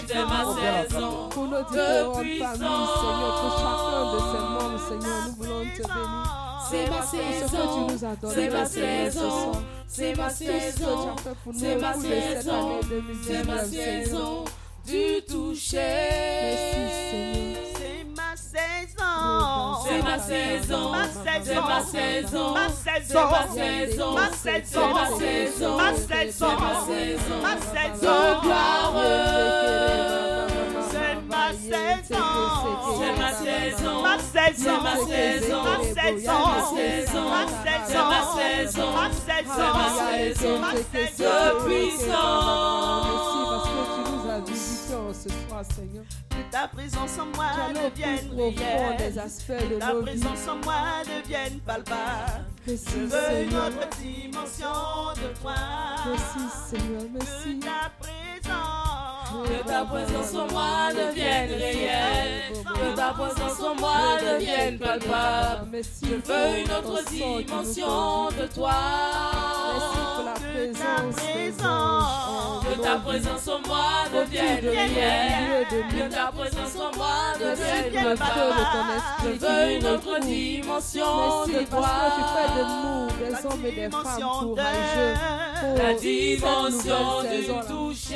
c'est ma saison. Pour nos différentes familles, Seigneur, pour chacun de ces membres, Seigneur, nous voulons te bénir. C'est ma Pour ce que tu saison, c'est ma Seigneur, saison, soir. c'est ma que tu saison, pour c'est ma cette saison, année c'est ma 2019, Seigneur. saison. Du toucher. Merci, Seigneur. C'est ma saison, C'est ma saison, Ma c'est ma saison, ma c'est saison, ma saison, ma c'est saison, ma saison, ma c'est saison, ma saison ma de saison, gloire. c'est ma saison, C'est ma saison, ma c'est saison, ma saison, ma c'est saison, ma saison, ma c'est saison, ma saison, ma c'est saison, ma saison ma de saison. puissance. Merci parce que tu nous as visités ce soir, Seigneur. Que ta présence en moi devienne des réelle. aspects de Ta présence en moi devienne palpable. Merci, Je veux une autre dimension de toi. Merci, Seigneur. Que Merci. ta présence. Que ta présence en moi devienne réelle, que ta présence en moi devienne palpable. Je veux une autre dimension de toi. Présence. Que ta présence en moi devienne réelle, que ta présence en moi devienne palpable. Je veux une autre dimension de toi. tu fais de nous des hommes et des femmes courageux. pour La dimension du toucher,